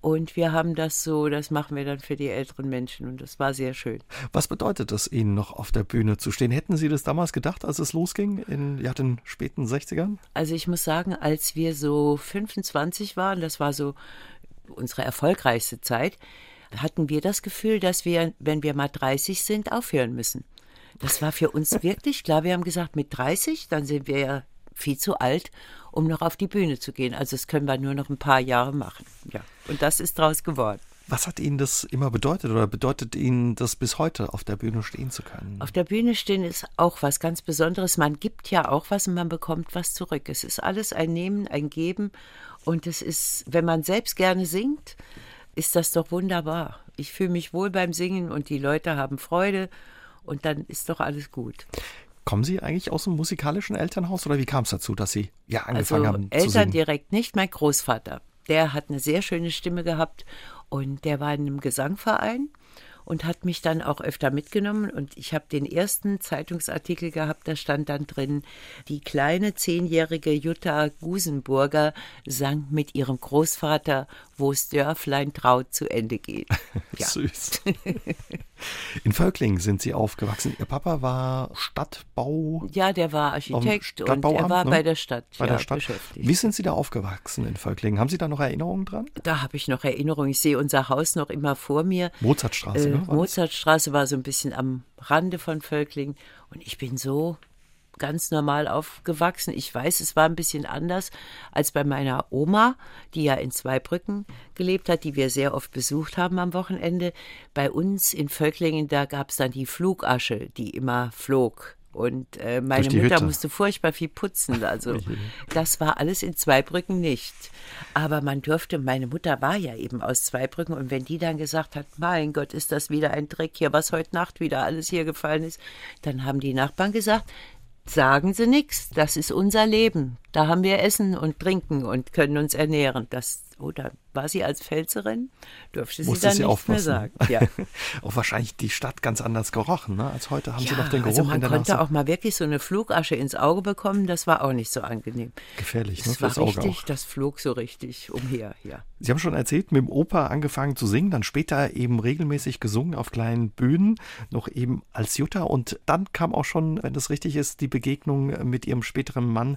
Und wir haben das so, das machen wir dann für die älteren Menschen und das war sehr schön. Was bedeutet es Ihnen noch auf der Bühne zu stehen? Hätten Sie das damals gedacht, als es losging in ja, den späten 60ern? Also ich muss sagen, als wir so 25 waren, das war so unsere erfolgreichste Zeit, hatten wir das Gefühl, dass wir, wenn wir mal 30 sind, aufhören müssen. Das war für uns wirklich klar. Wir haben gesagt, mit 30, dann sind wir ja viel zu alt, um noch auf die Bühne zu gehen. Also das können wir nur noch ein paar Jahre machen. Ja. Und das ist draus geworden. Was hat Ihnen das immer bedeutet oder bedeutet Ihnen das bis heute, auf der Bühne stehen zu können? Auf der Bühne stehen ist auch was ganz Besonderes. Man gibt ja auch was und man bekommt was zurück. Es ist alles ein Nehmen, ein Geben und es ist, wenn man selbst gerne singt, ist das doch wunderbar. Ich fühle mich wohl beim Singen und die Leute haben Freude und dann ist doch alles gut. Kommen Sie eigentlich aus einem musikalischen Elternhaus oder wie kam es dazu, dass Sie ja angefangen also haben Eltern zu singen? direkt nicht, mein Großvater. Der hat eine sehr schöne Stimme gehabt und der war in einem Gesangverein und hat mich dann auch öfter mitgenommen. Und ich habe den ersten Zeitungsartikel gehabt, da stand dann drin, die kleine zehnjährige Jutta Gusenburger sang mit ihrem Großvater, wo's Dörflein traut zu Ende geht. Ja. Süß. In Völklingen sind Sie aufgewachsen. Ihr Papa war Stadtbau. Ja, der war Architekt und er war ne? bei der Stadt, bei ja, der Stadt. beschäftigt. Wie sind Sie da aufgewachsen in Völklingen? Haben Sie da noch Erinnerungen dran? Da habe ich noch Erinnerungen. Ich sehe unser Haus noch immer vor mir. Mozartstraße, äh, ne? Mozartstraße war so ein bisschen am Rande von Völklingen und ich bin so ganz normal aufgewachsen. Ich weiß, es war ein bisschen anders als bei meiner Oma, die ja in Zweibrücken gelebt hat, die wir sehr oft besucht haben am Wochenende. Bei uns in Völklingen, da gab es dann die Flugasche, die immer flog. Und äh, meine Mutter Hütte. musste furchtbar viel putzen. Also das war alles in Zweibrücken nicht. Aber man durfte, meine Mutter war ja eben aus Zweibrücken und wenn die dann gesagt hat, mein Gott, ist das wieder ein Dreck hier, was heute Nacht wieder alles hier gefallen ist, dann haben die Nachbarn gesagt, sagen Sie nichts, das ist unser Leben. Da haben wir Essen und Trinken und können uns ernähren. Das oder war sie als Pfälzerin? Dürfte sie dann sie nichts aufpassen. mehr sagen. Ja. auch wahrscheinlich die Stadt ganz anders gerochen. Ne? Als heute haben ja, sie noch den Geruch also man in der konnte Nase. auch mal wirklich so eine Flugasche ins Auge bekommen. Das war auch nicht so angenehm. Gefährlich, ne? Das war Fürs Auge richtig, auch. das flog so richtig umher. Ja. Sie haben schon erzählt, mit dem Oper angefangen zu singen, dann später eben regelmäßig gesungen auf kleinen Bühnen, noch eben als Jutta. Und dann kam auch schon, wenn das richtig ist, die Begegnung mit ihrem späteren Mann,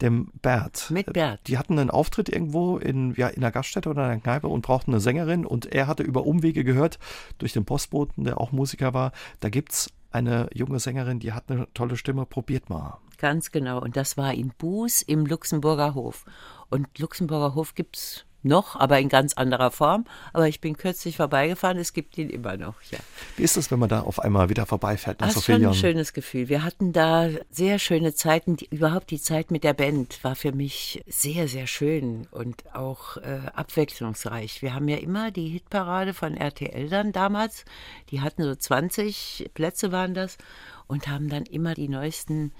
dem Bert. Mit Bert. Die hatten einen Auftritt irgendwo in, ja, in einer Gaststätte oder einer Kneipe und brauchten eine Sängerin. Und er hatte über Umwege gehört, durch den Postboten, der auch Musiker war, da gibt's eine junge Sängerin, die hat eine tolle Stimme, probiert mal. Ganz genau. Und das war in Buß im Luxemburger Hof. Und Luxemburger Hof gibt's noch, aber in ganz anderer Form. Aber ich bin kürzlich vorbeigefahren, es gibt ihn immer noch, ja. Wie ist es, wenn man da auf einmal wieder vorbeifährt nach Das so ist schon ein Jahren? schönes Gefühl. Wir hatten da sehr schöne Zeiten. Die, überhaupt die Zeit mit der Band war für mich sehr, sehr schön und auch äh, abwechslungsreich. Wir haben ja immer die Hitparade von RTL dann damals. Die hatten so 20 Plätze waren das und haben dann immer die neuesten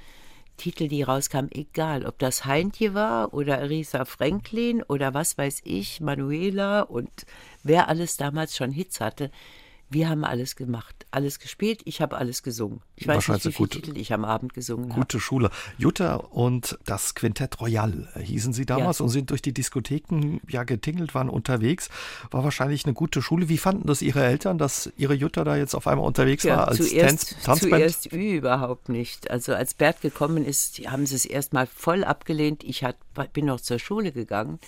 Titel, die rauskamen, egal, ob das Heintje war oder Arisa Franklin oder was weiß ich, Manuela und wer alles damals schon Hits hatte. Wir haben alles gemacht, alles gespielt, ich habe alles gesungen. Ich weiß nicht, wie viele. Titel ich am Abend gesungen habe. Gute Schule. Jutta und das Quintett Royal hießen sie damals und sind durch die Diskotheken ja getingelt, waren unterwegs. War wahrscheinlich eine gute Schule. Wie fanden das ihre Eltern, dass ihre Jutta da jetzt auf einmal unterwegs war als zuerst, Tanz Tanzband? zuerst überhaupt nicht. Also als Bert gekommen ist, haben sie es erstmal voll abgelehnt. Ich hat, bin noch zur Schule gegangen.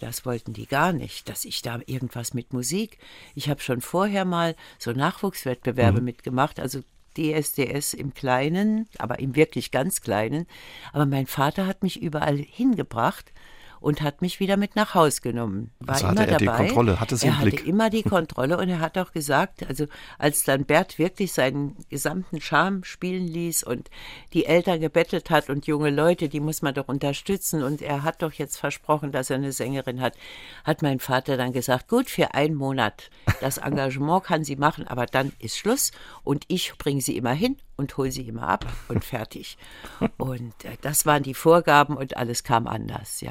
Das wollten die gar nicht, dass ich da irgendwas mit Musik. Ich habe schon vorher mal so Nachwuchswettbewerbe mitgemacht, also DSDS im Kleinen, aber im wirklich ganz Kleinen. Aber mein Vater hat mich überall hingebracht und hat mich wieder mit nach Haus genommen. War Also immer hatte er die dabei. Kontrolle, hatte sie er im hatte Blick. immer die Kontrolle und er hat auch gesagt, also als dann Bert wirklich seinen gesamten Charme spielen ließ und die Eltern gebettelt hat und junge Leute, die muss man doch unterstützen und er hat doch jetzt versprochen, dass er eine Sängerin hat, hat mein Vater dann gesagt, gut, für einen Monat, das Engagement kann sie machen, aber dann ist Schluss und ich bringe sie immer hin und hole sie immer ab und fertig. Und äh, das waren die Vorgaben und alles kam anders, ja.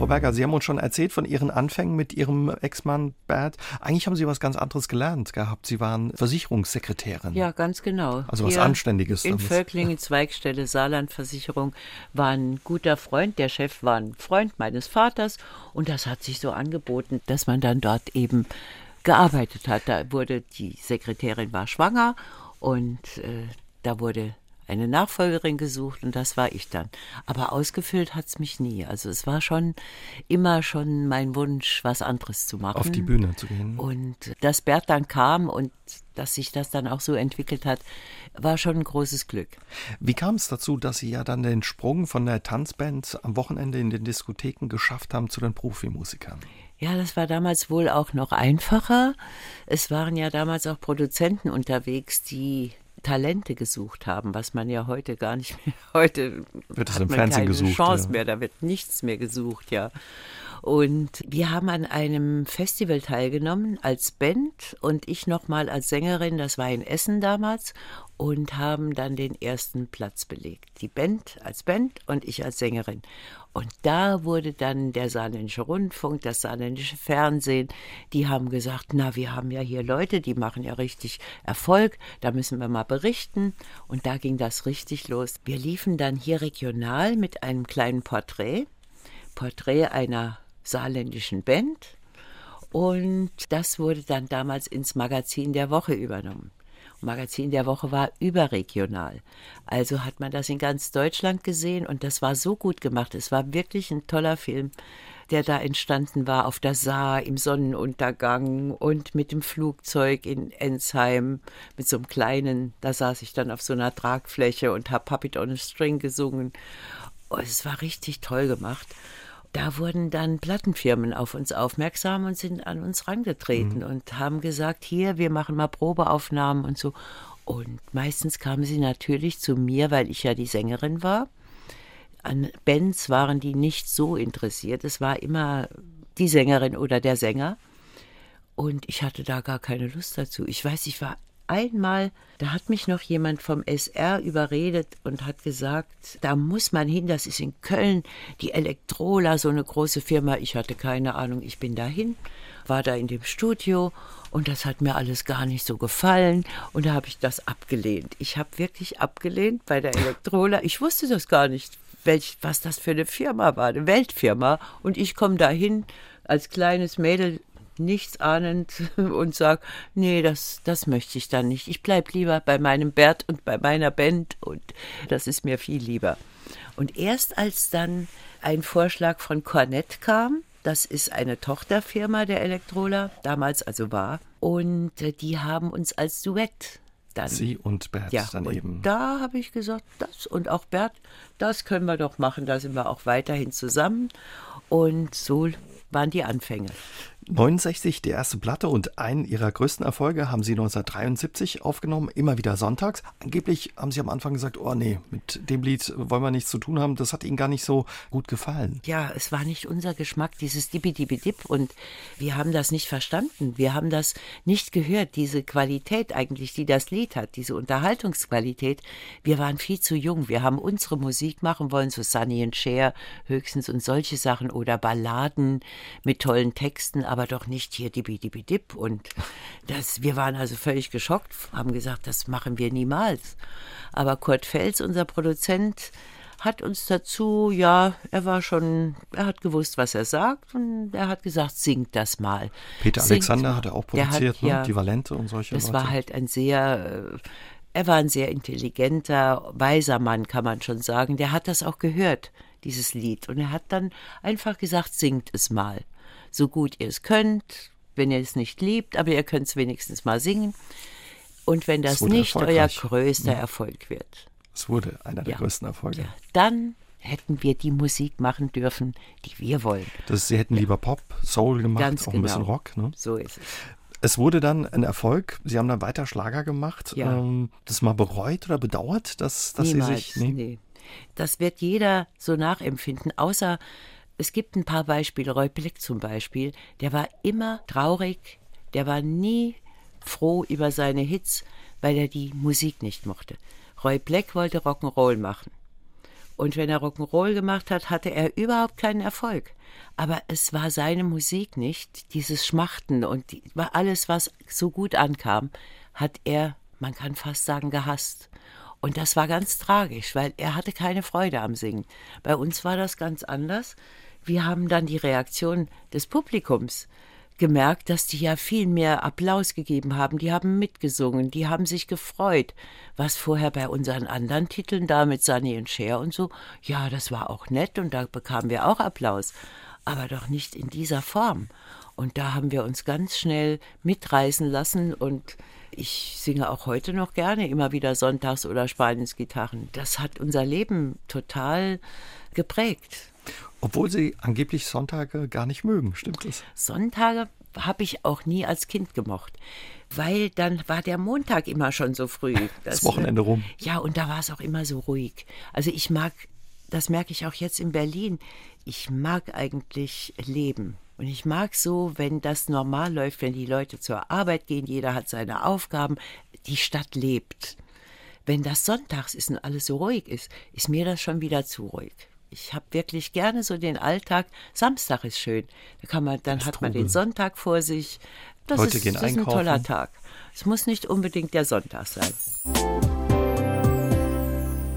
Frau Berger, Sie haben uns schon erzählt von Ihren Anfängen mit Ihrem Ex-Mann Bert. Eigentlich haben Sie was ganz anderes gelernt gehabt. Sie waren Versicherungssekretärin. Ja, ganz genau. Also was Hier Anständiges In damals. Völklingen, Zweigstelle Saarlandversicherung, war ein guter Freund. Der Chef war ein Freund meines Vaters und das hat sich so angeboten, dass man dann dort eben gearbeitet hat. Da wurde die Sekretärin war schwanger und äh, da wurde eine Nachfolgerin gesucht und das war ich dann. Aber ausgefüllt hat's mich nie. Also es war schon immer schon mein Wunsch, was anderes zu machen. Auf die Bühne zu gehen. Und dass Bert dann kam und dass sich das dann auch so entwickelt hat, war schon ein großes Glück. Wie kam es dazu, dass Sie ja dann den Sprung von der Tanzband am Wochenende in den Diskotheken geschafft haben zu den Profimusikern? Ja, das war damals wohl auch noch einfacher. Es waren ja damals auch Produzenten unterwegs, die Talente gesucht haben, was man ja heute gar nicht mehr. Heute Wird es hat im man Fernsehen keine gesucht, Chance ja. mehr, da wird nichts mehr gesucht, ja. Und wir haben an einem Festival teilgenommen als Band und ich nochmal als Sängerin, das war in Essen damals, und haben dann den ersten Platz belegt. Die Band als Band und ich als Sängerin. Und da wurde dann der saarländische Rundfunk, das saarländische Fernsehen, die haben gesagt, na, wir haben ja hier Leute, die machen ja richtig Erfolg, da müssen wir mal berichten. Und da ging das richtig los. Wir liefen dann hier regional mit einem kleinen Porträt, Porträt einer saarländischen Band. Und das wurde dann damals ins Magazin der Woche übernommen. Magazin der Woche war überregional. Also hat man das in ganz Deutschland gesehen und das war so gut gemacht. Es war wirklich ein toller Film, der da entstanden war auf der Saar im Sonnenuntergang und mit dem Flugzeug in Ensheim mit so einem kleinen, da saß ich dann auf so einer Tragfläche und habe Puppet on a String gesungen. Oh, es war richtig toll gemacht. Da wurden dann Plattenfirmen auf uns aufmerksam und sind an uns rangetreten und haben gesagt, hier, wir machen mal Probeaufnahmen und so. Und meistens kamen sie natürlich zu mir, weil ich ja die Sängerin war. An Bands waren die nicht so interessiert. Es war immer die Sängerin oder der Sänger. Und ich hatte da gar keine Lust dazu. Ich weiß, ich war einmal, da hat mich noch jemand vom SR überredet und hat gesagt, da muss man hin, das ist in Köln, die Elektrola, so eine große Firma. Ich hatte keine Ahnung, ich bin dahin, war da in dem Studio und das hat mir alles gar nicht so gefallen und da habe ich das abgelehnt. Ich habe wirklich abgelehnt bei der Elektrola. Ich wusste das gar nicht, welch, was das für eine Firma war, eine Weltfirma und ich komme dahin als kleines Mädel nichts ahnend und sag, nee, das, das möchte ich dann nicht. Ich bleib lieber bei meinem Bert und bei meiner Band und das ist mir viel lieber. Und erst als dann ein Vorschlag von Cornett kam, das ist eine Tochterfirma der Elektrola, damals also war, und äh, die haben uns als Duett dann Sie und Bert ja, dann und eben. da habe ich gesagt, das und auch Bert, das können wir doch machen. Da sind wir auch weiterhin zusammen. Und so waren die Anfänge. 69 die erste Platte und einen ihrer größten Erfolge haben sie 1973 aufgenommen, immer wieder sonntags. Angeblich haben sie am Anfang gesagt, oh nee, mit dem Lied wollen wir nichts zu tun haben. Das hat ihnen gar nicht so gut gefallen. Ja, es war nicht unser Geschmack, dieses Dippi-Dippi-Dip. Und wir haben das nicht verstanden. Wir haben das nicht gehört, diese Qualität eigentlich, die das Lied hat, diese Unterhaltungsqualität. Wir waren viel zu jung. Wir haben unsere Musik machen wollen, so Sunny and Cher höchstens und solche Sachen oder Balladen mit tollen Texten, aber doch nicht hier Dippi-Dippi-Dip. Und das, wir waren also völlig geschockt, haben gesagt, das machen wir niemals. Aber Kurt Fels, unser Produzent, hat uns dazu, ja, er war schon, er hat gewusst, was er sagt und er hat gesagt, singt das mal. Peter Singt Alexander mal. hat er auch produziert, hat, ne? ja, die Valente und solche Das Leute. war halt ein sehr, äh, er war ein sehr intelligenter, weiser Mann, kann man schon sagen. Der hat das auch gehört, dieses Lied. Und er hat dann einfach gesagt, singt es mal. So gut ihr es könnt, wenn ihr es nicht liebt, aber ihr könnt es wenigstens mal singen. Und wenn das nicht euer größter Erfolg wird, Es wurde einer der Ja. größten Erfolge. ja, dann hätten wir die Musik machen dürfen, die wir wollen. Das, Sie hätten lieber Pop, Soul gemacht, Ganz auch ein bisschen genau. Rock. Ne? So ist es. Es wurde dann ein Erfolg. Sie haben dann weiter Schlager gemacht. Ja. Ähm, das mal bereut oder bedauert, dass, dass Sie Niemals, sich. Nee. nee. Das wird jeder so nachempfinden, außer es gibt ein paar Beispiele. Roy Blick zum Beispiel, der war immer traurig, der war nie froh über seine Hits, weil er die Musik nicht mochte. Roy Black wollte Rock'n'Roll machen. Und wenn er Rock'n'Roll gemacht hat, hatte er überhaupt keinen Erfolg. Aber es war seine Musik nicht, dieses Schmachten und die, alles, was so gut ankam, hat er, man kann fast sagen, gehasst. Und das war ganz tragisch, weil er hatte keine Freude am Singen. Bei uns war das ganz anders. Wir haben dann die Reaktion des Publikums gemerkt, dass die ja viel mehr Applaus gegeben haben. Die haben mitgesungen, die haben sich gefreut. Was vorher bei unseren anderen Titeln da mit Sunny und Cher und so, ja, das war auch nett und da bekamen wir auch Applaus. Aber doch nicht in dieser Form. Und da haben wir uns ganz schnell mitreißen lassen und ich singe auch heute noch gerne immer wieder Sonntags- oder Spaniens Gitarren. Das hat unser Leben total geprägt. Obwohl Sie angeblich Sonntage gar nicht mögen, stimmt das? Sonntage habe ich auch nie als Kind gemocht, weil dann war der Montag immer schon so früh. Das Wochenende rum. Ja, und da war es auch immer so ruhig. Also ich mag, das merke ich auch jetzt in Berlin, ich mag eigentlich leben. Und ich mag so, wenn das normal läuft, wenn die Leute zur Arbeit gehen, jeder hat seine Aufgaben, die Stadt lebt. Wenn das sonntags ist und alles so ruhig ist, ist mir das schon wieder zu ruhig. Ich habe wirklich gerne so den Alltag. Samstag ist schön. Da kann man, dann hat man den. Sonntag vor sich. Das Leute ist, gehen das ist ein einkaufen. toller Tag. Es muss nicht unbedingt der Sonntag sein.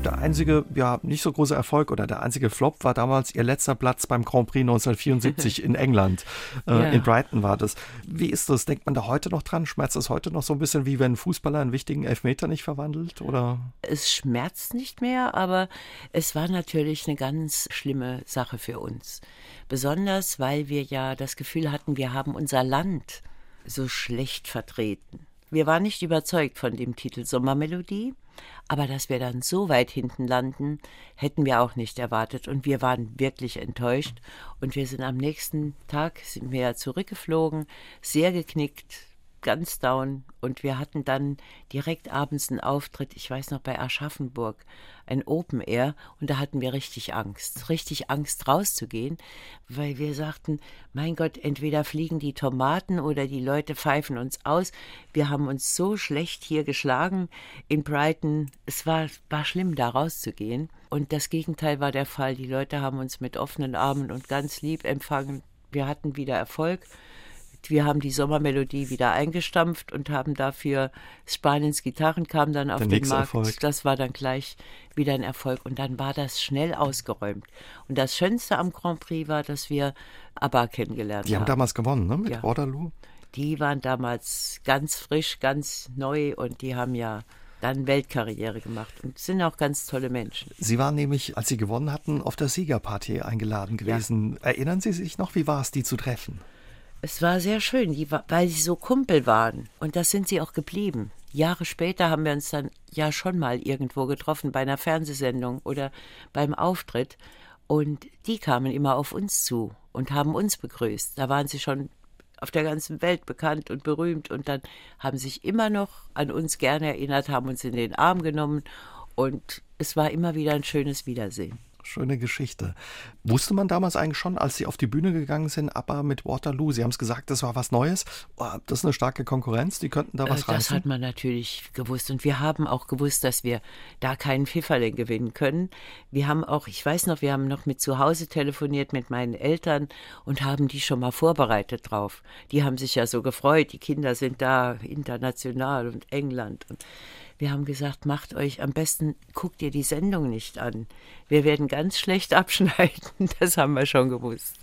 Der einzige, ja, nicht so große Erfolg oder der einzige Flop war damals Ihr letzter Platz beim Grand Prix 1974 in England. Äh, Ja. In Brighton war das. Wie ist das? Denkt man da heute noch dran? Schmerzt das heute noch so ein bisschen, wie wenn ein Fußballer einen wichtigen Elfmeter nicht verwandelt? Oder? Es schmerzt nicht mehr, aber es war natürlich eine ganz schlimme Sache für uns. Besonders, weil wir ja das Gefühl hatten, wir haben unser Land so schlecht vertreten. Wir waren nicht überzeugt von dem Titel Sommermelodie, aber dass wir dann so weit hinten landen, hätten wir auch nicht erwartet. Und wir waren wirklich enttäuscht. Und wir sind am nächsten Tag, sind wir zurückgeflogen, sehr geknickt, ganz down und wir hatten dann direkt abends einen Auftritt, ich weiß noch bei Aschaffenburg, ein Open Air und da hatten wir richtig Angst, richtig Angst rauszugehen, weil wir sagten, mein Gott, entweder fliegen die Tomaten oder die Leute pfeifen uns aus. Wir haben uns so schlecht hier geschlagen in Brighton, es war, war schlimm da rauszugehen und das Gegenteil war der Fall. Die Leute haben uns mit offenen Armen und ganz lieb empfangen. Wir hatten wieder Erfolg. Wir haben die Sommermelodie wieder eingestampft und haben dafür Spaniens Gitarren kam dann auf Der den Markt. Erfolg. Das war dann gleich wieder ein Erfolg und dann war das schnell ausgeräumt. Und das Schönste am Grand Prix war, dass wir ABBA kennengelernt Die haben haben. damals gewonnen, ne? Mit Ja. Waterloo. Die waren damals ganz frisch, ganz neu und die haben ja dann Weltkarriere gemacht und sind auch ganz tolle Menschen. Sie waren nämlich, als Sie gewonnen hatten, auf der Siegerparty eingeladen gewesen. Erinnern Sie sich noch, wie war es, die zu treffen? Es war sehr schön, die, weil sie so Kumpel waren. Und das sind sie auch geblieben. Jahre später haben wir uns dann ja schon mal irgendwo getroffen, bei einer Fernsehsendung oder beim Auftritt. Und die kamen immer auf uns zu und haben uns begrüßt. Da waren sie schon auf der ganzen Welt bekannt und berühmt und dann haben sich immer noch an uns gerne erinnert, haben uns in den Arm genommen und es war immer wieder ein schönes Wiedersehen. Schöne Geschichte. Wusste man damals eigentlich schon, als Sie auf die Bühne gegangen sind, aber mit Waterloo, Sie haben es gesagt, das war was Neues. Oh, das ist eine starke Konkurrenz, die könnten da was Äh, Das reißen. hat man natürlich gewusst. Und wir haben auch gewusst, dass wir da keinen Pfifferling gewinnen können. Wir haben auch, ich weiß noch, wir haben noch mit zu Hause telefoniert mit meinen Eltern und haben die schon mal vorbereitet drauf. Die haben sich ja so gefreut. Die Kinder sind da international und England. Und wir haben gesagt, macht euch am besten, guckt ihr die Sendung nicht an. Wir werden ganz schlecht abschneiden. Das haben wir schon gewusst.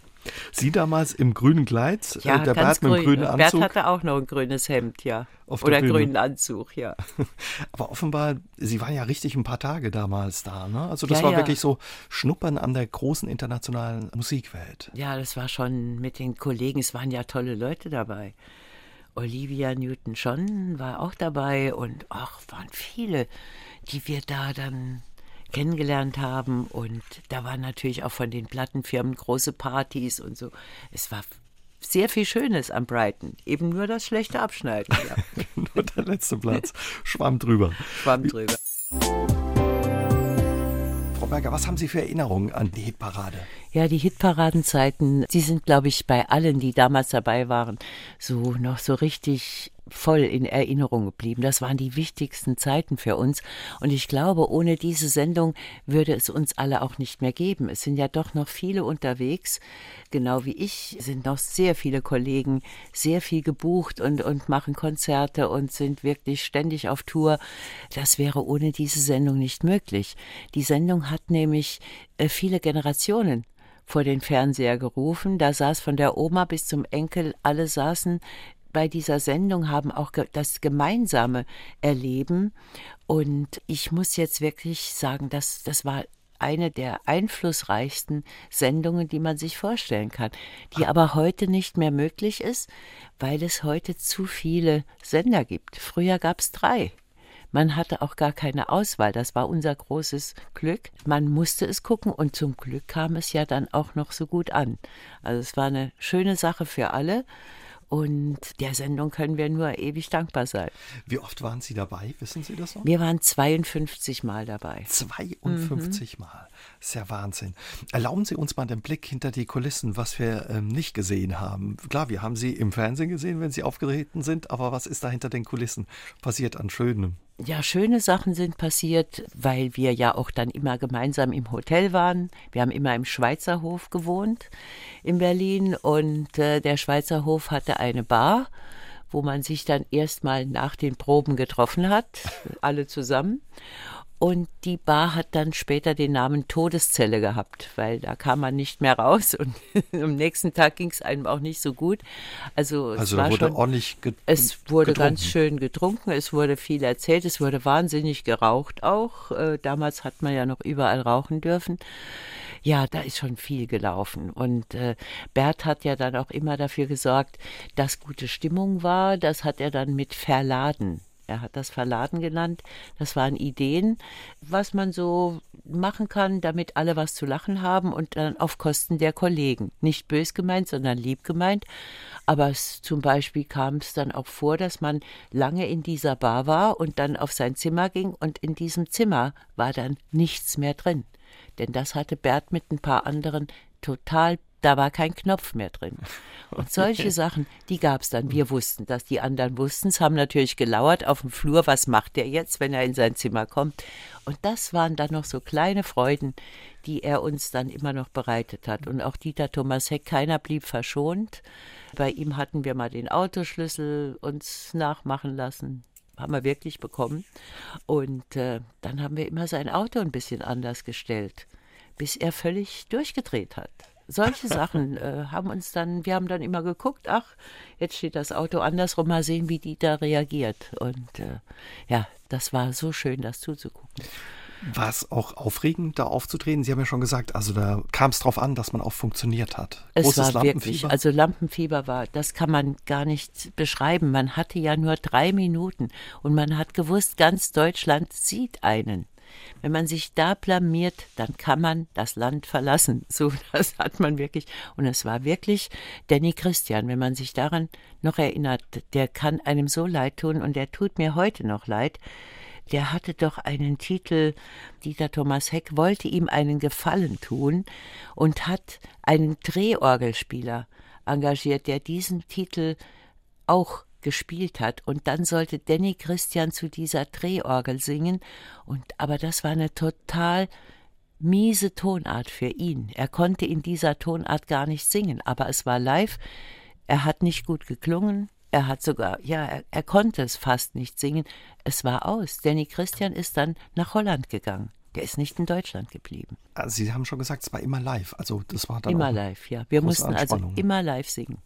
Sie damals im grünen Kleid, Ja, äh, der ganz Bert mit dem grün. grünen Bert Anzug. hatte auch noch ein grünes Hemd, ja. Der Oder Bühne. grünen Anzug, ja. Aber offenbar, Sie waren ja richtig ein paar Tage damals da, ne? Also das Ja, war ja. wirklich so Schnuppern an der großen internationalen Musikwelt. Ja, das war schon mit den Kollegen, es waren ja tolle Leute dabei. Olivia Newton-John war auch dabei und ach, waren viele, die wir da dann kennengelernt haben. Und da waren natürlich auch von den Plattenfirmen große Partys und so. Es war sehr viel Schönes am Brighton. Eben nur das schlechte Abschneiden. Ja. nur der letzte Platz. Schwamm drüber. Schwamm drüber. Berger, was haben Sie für Erinnerungen an die Hitparade? Ja, die Hitparadenzeiten, die sind, glaube ich, bei allen, die damals dabei waren, so noch so richtig voll in Erinnerung geblieben. Das waren die wichtigsten Zeiten für uns. Und ich glaube, ohne diese Sendung würde es uns alle auch nicht mehr geben. Es sind ja doch noch viele unterwegs. Genau wie ich sind noch sehr viele Kollegen sehr viel gebucht und, und machen Konzerte und sind wirklich ständig auf Tour. Das wäre ohne diese Sendung nicht möglich. Die Sendung hat nämlich äh, viele Generationen vor den Fernseher gerufen. Da saß von der Oma bis zum Enkel, alle saßen bei dieser Sendung, haben auch das gemeinsame Erleben. Und ich muss jetzt wirklich sagen, dass das war eine der einflussreichsten Sendungen, die man sich vorstellen kann, die aber heute nicht mehr möglich ist, weil es heute zu viele Sender gibt. Früher gab es drei. Man hatte auch gar keine Auswahl. Das war unser großes Glück. Man musste es gucken und zum Glück kam es ja dann auch noch so gut an. Also es war eine schöne Sache für alle. Und der Sendung können wir nur ewig dankbar sein. Wie oft waren Sie dabei? Wissen Sie das noch? Wir waren 52 Mal dabei. 52 mhm. Mal. Ist ja Wahnsinn. Erlauben Sie uns mal den Blick hinter die Kulissen, was wir ähm, nicht gesehen haben. Klar, wir haben Sie im Fernsehen gesehen, wenn Sie aufgetreten sind, aber was ist da hinter den Kulissen passiert an Schönem? Ja, schöne Sachen sind passiert, weil wir ja auch dann immer gemeinsam im Hotel waren. Wir haben immer im Schweizer Hof gewohnt in Berlin und äh, der Schweizer Hof hatte eine Bar, wo man sich dann erstmal nach den Proben getroffen hat, alle zusammen. Und die Bar hat dann später den Namen Todeszelle gehabt, weil da kam man nicht mehr raus und am nächsten Tag ging es einem auch nicht so gut. Also, also es wurde schon, ordentlich get Es wurde getrunken. ganz schön getrunken, es wurde viel erzählt, es wurde wahnsinnig geraucht auch. Äh, damals hat man ja noch überall rauchen dürfen. Ja, da ist schon viel gelaufen. Und äh, Bert hat ja dann auch immer dafür gesorgt, dass gute Stimmung war. Das hat er dann mit Verladen er hat das Verladen genannt. Das waren Ideen, was man so machen kann, damit alle was zu lachen haben und dann auf Kosten der Kollegen. Nicht bös gemeint, sondern lieb gemeint. Aber es, zum Beispiel kam es dann auch vor, dass man lange in dieser Bar war und dann auf sein Zimmer ging und in diesem Zimmer war dann nichts mehr drin. Denn das hatte Bert mit ein paar anderen total da war kein Knopf mehr drin. Und solche Sachen, die gab es dann. Wir wussten das, die anderen wussten es, haben natürlich gelauert auf dem Flur, was macht er jetzt, wenn er in sein Zimmer kommt. Und das waren dann noch so kleine Freuden, die er uns dann immer noch bereitet hat. Und auch Dieter Thomas Heck, keiner blieb verschont. Bei ihm hatten wir mal den Autoschlüssel uns nachmachen lassen haben wir wirklich bekommen. Und äh, dann haben wir immer sein Auto ein bisschen anders gestellt, bis er völlig durchgedreht hat solche Sachen äh, haben uns dann, wir haben dann immer geguckt, ach, jetzt steht das Auto andersrum, mal sehen, wie die da reagiert. Und äh, ja, das war so schön, das zuzugucken. War es auch aufregend, da aufzutreten? Sie haben ja schon gesagt, also da kam es drauf an, dass man auch funktioniert hat. Es Großes war wirklich, also Lampenfieber war, das kann man gar nicht beschreiben. Man hatte ja nur drei Minuten und man hat gewusst, ganz Deutschland sieht einen. Wenn man sich da blamiert, dann kann man das Land verlassen. So, das hat man wirklich. Und es war wirklich Danny Christian, wenn man sich daran noch erinnert, der kann einem so leid tun und der tut mir heute noch leid. Der hatte doch einen Titel, Dieter Thomas Heck wollte ihm einen Gefallen tun und hat einen Drehorgelspieler engagiert, der diesen Titel auch gespielt hat. Und dann sollte Danny Christian zu dieser Drehorgel singen. Und, aber das war eine total miese Tonart für ihn. Er konnte in dieser Tonart gar nicht singen, aber es war live. Er hat nicht gut geklungen. Er hat sogar, ja, er, er konnte es fast nicht singen. Es war aus. Danny Christian ist dann nach Holland gegangen. Der ist nicht in Deutschland geblieben. Also Sie haben schon gesagt, es war immer live. Also das war dann immer live, ja. Wir mussten also immer live singen.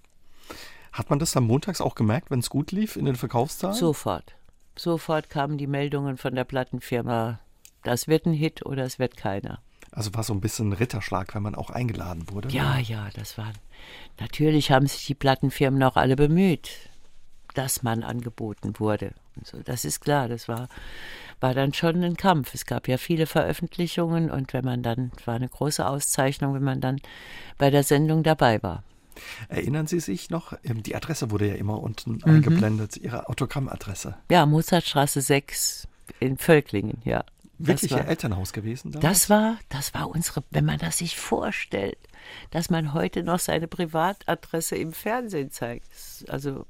Hat man das dann montags auch gemerkt, wenn es gut lief in den Verkaufszahlen? Sofort. Sofort kamen die Meldungen von der Plattenfirma, das wird ein Hit oder es wird keiner. Also war so ein bisschen ein Ritterschlag, wenn man auch eingeladen wurde? Ja, ja, das war. Natürlich haben sich die Plattenfirmen auch alle bemüht, dass man angeboten wurde. So, das ist klar, das war war dann schon ein Kampf. Es gab ja viele Veröffentlichungen und wenn man dann, war eine große Auszeichnung, wenn man dann bei der Sendung dabei war. Erinnern Sie sich noch? Ähm, die Adresse wurde ja immer unten mhm. eingeblendet, Ihre Autogrammadresse. Ja, Mozartstraße 6 in Völklingen, ja. Wirklich Ihr Elternhaus gewesen? Damals? Das war, das war unsere, wenn man das sich vorstellt, dass man heute noch seine Privatadresse im Fernsehen zeigt. Also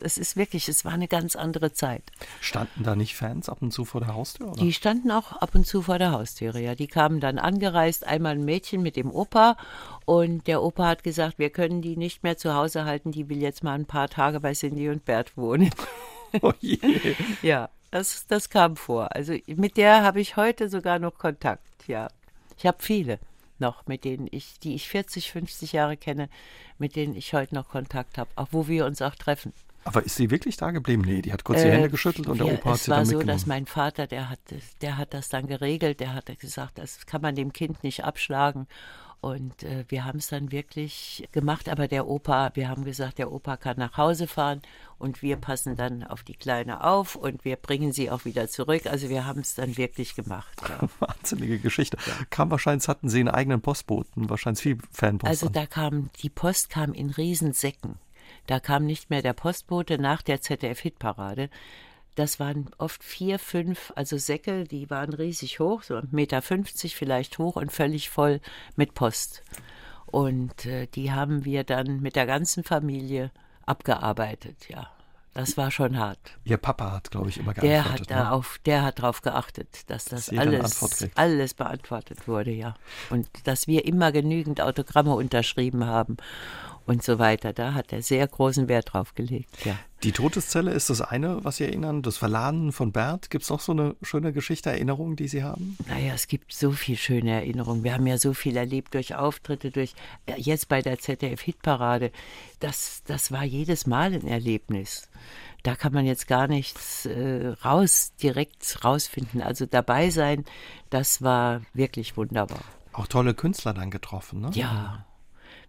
es ist wirklich, es war eine ganz andere Zeit. Standen da nicht Fans ab und zu vor der Haustür? Oder? Die standen auch ab und zu vor der Haustüre, ja. Die kamen dann angereist, einmal ein Mädchen mit dem Opa und der Opa hat gesagt, wir können die nicht mehr zu Hause halten, die will jetzt mal ein paar Tage bei Cindy und Bert wohnen. Oh je. ja, das, das kam vor. Also mit der habe ich heute sogar noch Kontakt, ja. Ich habe viele noch, mit denen ich, die ich 40, 50 Jahre kenne, mit denen ich heute noch Kontakt habe, auch wo wir uns auch treffen. Aber ist sie wirklich da geblieben? Nee, die hat kurz die äh, Hände geschüttelt und wir, der Opa hat sie dann Es war so, dass mein Vater, der hat, der hat das dann geregelt, der hat gesagt, das kann man dem Kind nicht abschlagen. Und äh, wir haben es dann wirklich gemacht, aber der Opa, wir haben gesagt, der Opa kann nach Hause fahren und wir passen dann auf die Kleine auf und wir bringen sie auch wieder zurück. Also wir haben es dann wirklich gemacht. Ja. Wahnsinnige Geschichte. Ja. Kam wahrscheinlich, hatten Sie einen eigenen Postboten, wahrscheinlich viel Fanpost. Also an. da kam, die Post kam in Riesensäcken. Da kam nicht mehr der Postbote nach der ZDF-Hitparade. Das waren oft vier, fünf, also Säcke, die waren riesig hoch, so 1,50 Meter vielleicht hoch und völlig voll mit Post. Und äh, die haben wir dann mit der ganzen Familie abgearbeitet, ja. Das war schon hart. Ihr Papa hat, glaube ich, immer geantwortet. Der hat, da ne? der hat darauf geachtet, dass das dass alles, alles beantwortet wurde, ja. Und dass wir immer genügend Autogramme unterschrieben haben und so weiter. Da hat er sehr großen Wert drauf gelegt, ja. Die Todeszelle ist das eine, was Sie erinnern, das Verladen von Bert. Gibt es noch so eine schöne Geschichte, Erinnerung, die Sie haben? Naja, es gibt so viele schöne Erinnerungen. Wir haben ja so viel erlebt durch Auftritte, durch jetzt bei der ZDF-Hitparade. Das, das war jedes Mal ein Erlebnis. Da kann man jetzt gar nichts äh, raus, direkt rausfinden. Also dabei sein, das war wirklich wunderbar. Auch tolle Künstler dann getroffen, ne? Ja,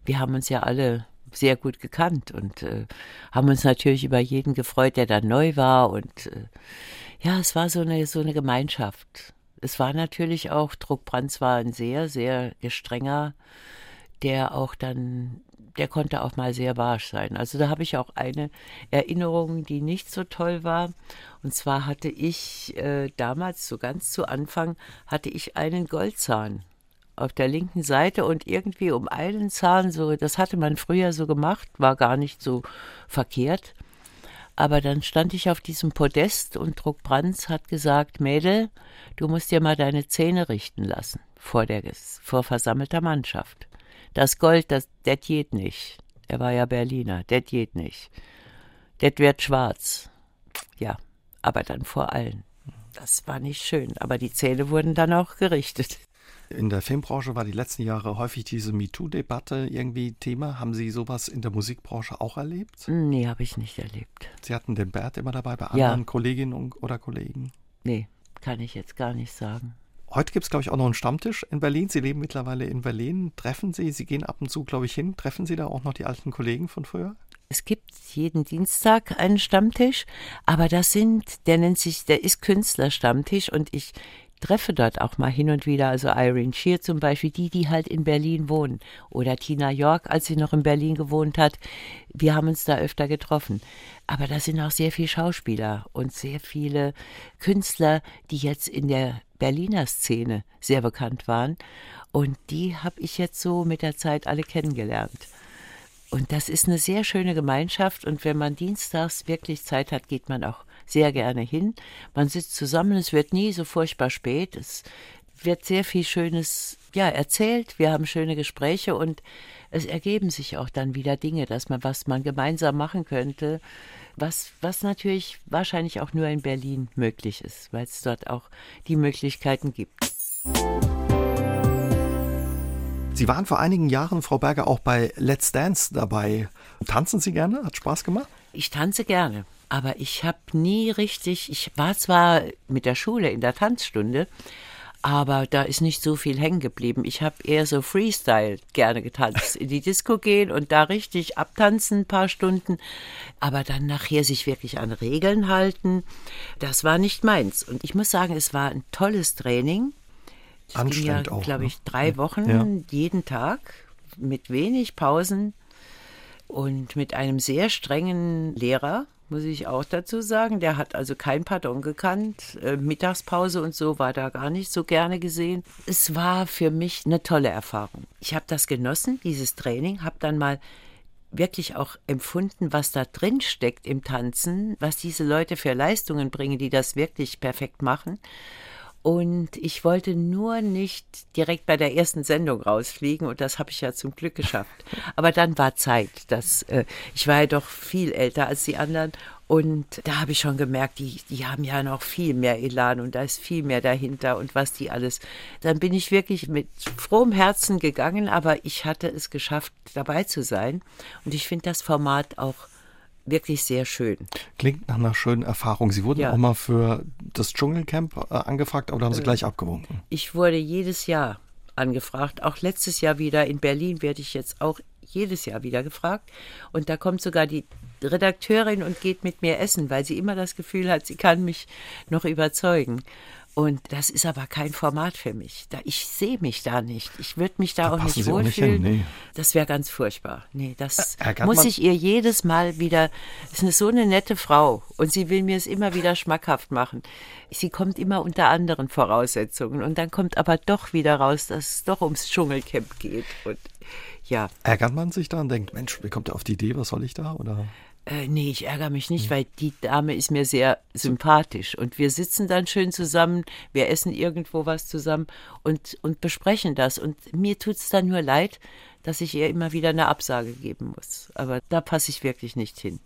wir haben uns ja alle sehr gut gekannt und äh, haben uns natürlich über jeden gefreut, der da neu war. Und äh, ja, es war so eine, so eine Gemeinschaft. Es war natürlich auch, Druckbrands war ein sehr, sehr gestrenger, der auch dann, der konnte auch mal sehr barsch sein. Also da habe ich auch eine Erinnerung, die nicht so toll war. Und zwar hatte ich äh, damals, so ganz zu Anfang, hatte ich einen Goldzahn auf der linken Seite und irgendwie um einen Zahn so, das hatte man früher so gemacht, war gar nicht so verkehrt. Aber dann stand ich auf diesem Podest und Druck Brands hat gesagt, Mädel, du musst dir mal deine Zähne richten lassen vor der vor versammelter Mannschaft. Das Gold, das det geht nicht. Er war ja Berliner, det geht nicht. Det wird schwarz. Ja, aber dann vor allen. Das war nicht schön, aber die Zähne wurden dann auch gerichtet. In der Filmbranche war die letzten Jahre häufig diese MeToo-Debatte irgendwie Thema. Haben Sie sowas in der Musikbranche auch erlebt? Nee, habe ich nicht erlebt. Sie hatten den Bert immer dabei bei anderen ja. Kolleginnen oder Kollegen? Nee, kann ich jetzt gar nicht sagen. Heute gibt es, glaube ich, auch noch einen Stammtisch in Berlin. Sie leben mittlerweile in Berlin. Treffen Sie, Sie gehen ab und zu, glaube ich, hin. Treffen Sie da auch noch die alten Kollegen von früher? Es gibt jeden Dienstag einen Stammtisch, aber das sind, der nennt sich, der ist Künstlerstammtisch und ich treffe dort auch mal hin und wieder, also Irene Shear zum Beispiel, die, die halt in Berlin wohnen. Oder Tina York, als sie noch in Berlin gewohnt hat. Wir haben uns da öfter getroffen. Aber da sind auch sehr viele Schauspieler und sehr viele Künstler, die jetzt in der Berliner Szene sehr bekannt waren. Und die habe ich jetzt so mit der Zeit alle kennengelernt. Und das ist eine sehr schöne Gemeinschaft. Und wenn man dienstags wirklich Zeit hat, geht man auch sehr gerne hin. Man sitzt zusammen, es wird nie so furchtbar spät. Es wird sehr viel Schönes ja, erzählt. Wir haben schöne Gespräche und es ergeben sich auch dann wieder Dinge, dass man, was man gemeinsam machen könnte, was, was natürlich wahrscheinlich auch nur in Berlin möglich ist, weil es dort auch die Möglichkeiten gibt. Sie waren vor einigen Jahren, Frau Berger, auch bei Let's Dance dabei. Tanzen Sie gerne? Hat Spaß gemacht? Ich tanze gerne. Aber ich habe nie richtig, ich war zwar mit der Schule in der Tanzstunde, aber da ist nicht so viel hängen geblieben. Ich habe eher so Freestyle gerne getanzt. In die Disco gehen und da richtig abtanzen ein paar Stunden, aber dann nachher sich wirklich an Regeln halten, das war nicht meins. Und ich muss sagen, es war ein tolles Training. Es Anstrengend ja, auch. glaube ne? ich, drei Wochen Ja. jeden Tag mit wenig Pausen und mit einem sehr strengen Lehrer, muss ich auch dazu sagen. Der hat also kein Pardon gekannt. Äh, Mittagspause und so war da gar nicht so gerne gesehen. Es war für mich eine tolle Erfahrung. Ich habe das genossen, dieses Training, habe dann mal wirklich auch empfunden, was da drin steckt im Tanzen, was diese Leute für Leistungen bringen, die das wirklich perfekt machen. Und ich wollte nur nicht direkt bei der ersten Sendung rausfliegen und das habe ich ja zum Glück geschafft. Aber dann war Zeit. Dass, äh, ich war ja doch viel älter als die anderen und da habe ich schon gemerkt, die, die haben ja noch viel mehr Elan und da ist viel mehr dahinter und was die alles. Dann bin ich wirklich mit frohem Herzen gegangen, aber ich hatte es geschafft, dabei zu sein. Und ich finde das Format auch wirklich sehr schön. Klingt nach einer schönen Erfahrung. Sie wurden Ja. auch mal für das Dschungelcamp äh, angefragt, aber da haben Sie gleich abgewunken. Ich wurde jedes Jahr angefragt. Auch letztes Jahr wieder in Berlin werde ich jetzt auch jedes Jahr wieder gefragt. Und da kommt sogar die Redakteurin und geht mit mir essen, weil sie immer das Gefühl hat, sie kann mich noch überzeugen. Und das ist aber kein Format für mich. Da, ich sehe mich da nicht. Ich würde mich da, Da auch nicht Sie auch nicht wohlfühlen. hin, nee. Das wäre ganz furchtbar. Nee, das Ärgert muss ich ihr jedes Mal wieder. Ist eine, so eine nette Frau und sie will mir es immer wieder schmackhaft machen. Sie kommt immer unter anderen Voraussetzungen und dann kommt aber doch wieder raus, dass es doch ums Dschungelcamp geht. Und ja, Ärgert man sich da und denkt, Mensch, wie kommt er auf die Idee, was soll ich da? Oder? Äh, nee, ich ärgere mich nicht, weil die Dame ist mir sehr sympathisch. Und wir sitzen dann schön zusammen, wir essen irgendwo was zusammen und, und besprechen das. Und mir tut es dann nur leid, dass ich ihr immer wieder eine Absage geben muss. Aber da passe ich wirklich nicht hin.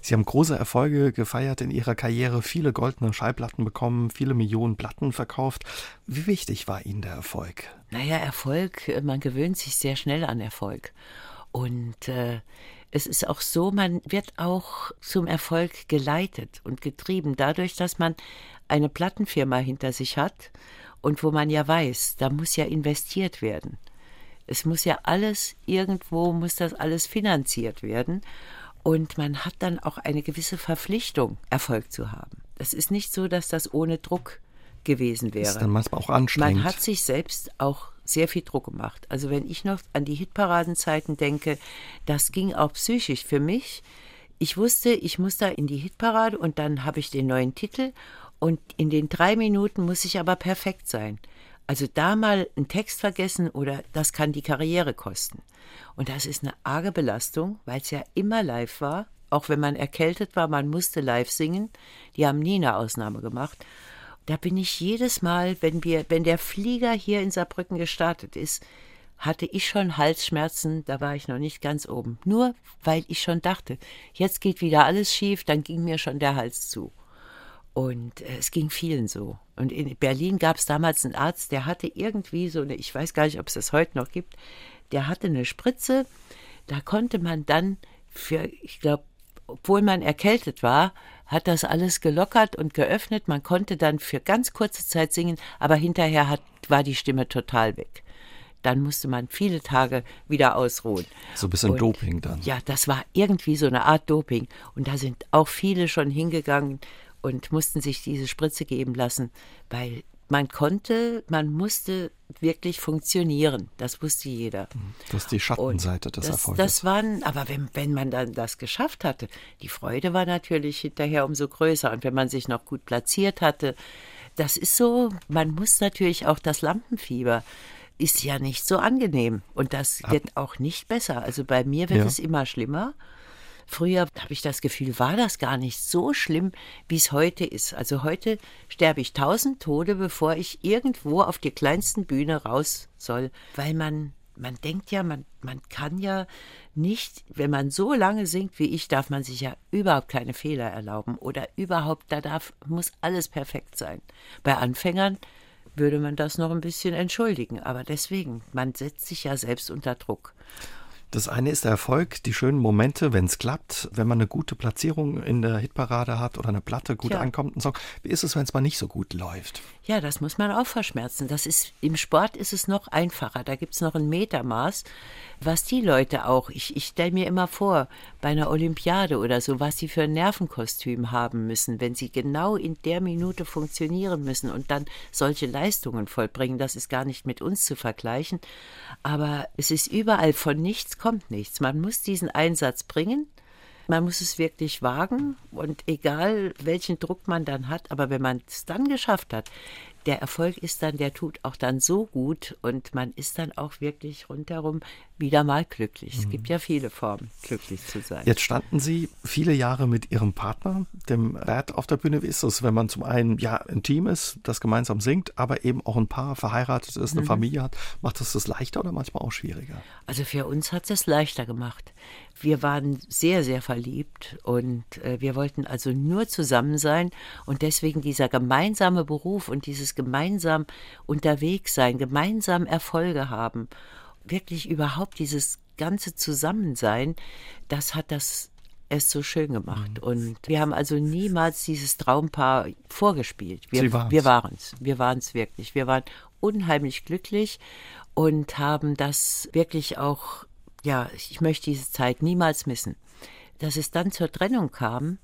Sie haben große Erfolge gefeiert in Ihrer Karriere, viele goldene Schallplatten bekommen, viele Millionen Platten verkauft. Wie wichtig war Ihnen der Erfolg? Naja, Erfolg, äh, man gewöhnt sich sehr schnell an Erfolg. Und äh, es ist auch so, man wird auch zum Erfolg geleitet und getrieben, dadurch, dass man eine Plattenfirma hinter sich hat und wo man ja weiß, da muss ja investiert werden. Es muss ja alles, irgendwo muss das alles finanziert werden. Und man hat dann auch eine gewisse Verpflichtung, Erfolg zu haben. Es ist nicht so, dass das ohne Druck gewesen wäre. Ist dann manchmal auch anstrengend. Man hat sich selbst auch sehr viel Druck gemacht. Also wenn ich noch an die Hitparadenzeiten denke, das ging auch psychisch für mich. Ich wusste, ich muss da in die Hitparade und dann habe ich den neuen Titel und in den drei Minuten muss ich aber perfekt sein. Also da mal einen Text vergessen oder das kann die Karriere kosten. Und das ist eine arge Belastung, weil es ja immer live war. Auch wenn man erkältet war, man musste live singen. Die haben nie eine Ausnahme gemacht. Da bin ich jedes Mal, wenn wir, wenn der Flieger hier in Saarbrücken gestartet ist, hatte ich schon Halsschmerzen, da war ich noch nicht ganz oben. Nur weil ich schon dachte, jetzt geht wieder alles schief, dann ging mir schon der Hals zu. Und äh, es ging vielen so. Und in Berlin gab es damals einen Arzt, der hatte irgendwie so eine, ich weiß gar nicht, ob es das heute noch gibt, der hatte eine Spritze, da konnte man dann für, ich glaube, obwohl man erkältet war, hat das alles gelockert und geöffnet. Man konnte dann für ganz kurze Zeit singen, aber hinterher hat, war die Stimme total weg. Dann musste man viele Tage wieder ausruhen. So ein bisschen Und- Doping dann. Ja, das war irgendwie so eine Art Doping. Und da sind auch viele schon hingegangen und mussten sich diese Spritze geben lassen, weil man konnte, man musste wirklich funktionieren. Das wusste jeder. Das ist die Schattenseite des das, Erfolgs. Das waren, aber wenn, wenn man dann das geschafft hatte, die Freude war natürlich hinterher umso größer. Und wenn man sich noch gut platziert hatte, das ist so, man muss natürlich auch das Lampenfieber ist ja nicht so angenehm und das wird auch nicht besser. Also bei mir wird Ja. es immer schlimmer. Früher habe ich das Gefühl, war das gar nicht so schlimm, wie es heute ist. Also heute sterbe ich tausend Tode, bevor ich irgendwo auf die kleinsten Bühne raus soll, weil man man denkt ja, man, man kann ja nicht, wenn man so lange singt wie ich, darf man sich ja überhaupt keine Fehler erlauben oder überhaupt, da darf, muss alles perfekt sein. Bei Anfängern würde man das noch ein bisschen entschuldigen, aber deswegen, man setzt sich ja selbst unter Druck. Das eine ist der Erfolg, die schönen Momente, wenn es klappt, wenn man eine gute Platzierung in der Hitparade hat oder eine Platte gut Tja. ankommt. Ein Song. Wie ist es, wenn es mal nicht so gut läuft? Ja, das muss man auch verschmerzen. Das ist, Im Sport ist es noch einfacher. Da gibt es noch ein Metermaß, was die Leute auch, ich, ich stelle mir immer vor, bei einer Olympiade oder so, was sie für ein Nervenkostüm haben müssen, wenn sie genau in der Minute funktionieren müssen und dann solche Leistungen vollbringen. Das ist gar nicht mit uns zu vergleichen. Aber es ist überall von nichts kommt nichts. Man muss diesen Einsatz bringen. Man muss es wirklich wagen und egal welchen Druck man dann hat, aber wenn man es dann geschafft hat, der Erfolg ist dann, der tut auch dann so gut und man ist dann auch wirklich rundherum wieder mal glücklich. Es gibt ja viele Formen, glücklich zu sein. Jetzt standen Sie viele Jahre mit Ihrem Partner, dem Bert, auf der Bühne. Wie ist es, wenn man zum einen ja ein Team ist, das gemeinsam singt, aber eben auch ein Paar verheiratet ist, eine Familie hat? Macht das das leichter oder manchmal auch schwieriger? Also für uns hat es leichter gemacht. Wir waren sehr, sehr verliebt und äh, wir wollten also nur zusammen sein und deswegen dieser gemeinsame Beruf und dieses gemeinsam unterwegs sein, gemeinsam Erfolge haben, wirklich überhaupt dieses ganze Zusammensein, das hat das erst so schön gemacht. Und wir haben also niemals dieses Traumpaar vorgespielt. Wir, waren's. wir waren es. Wir waren es wirklich. Wir waren unheimlich glücklich und haben das wirklich auch, ja, ich möchte diese Zeit niemals missen. Dass es dann zur Trennung kam,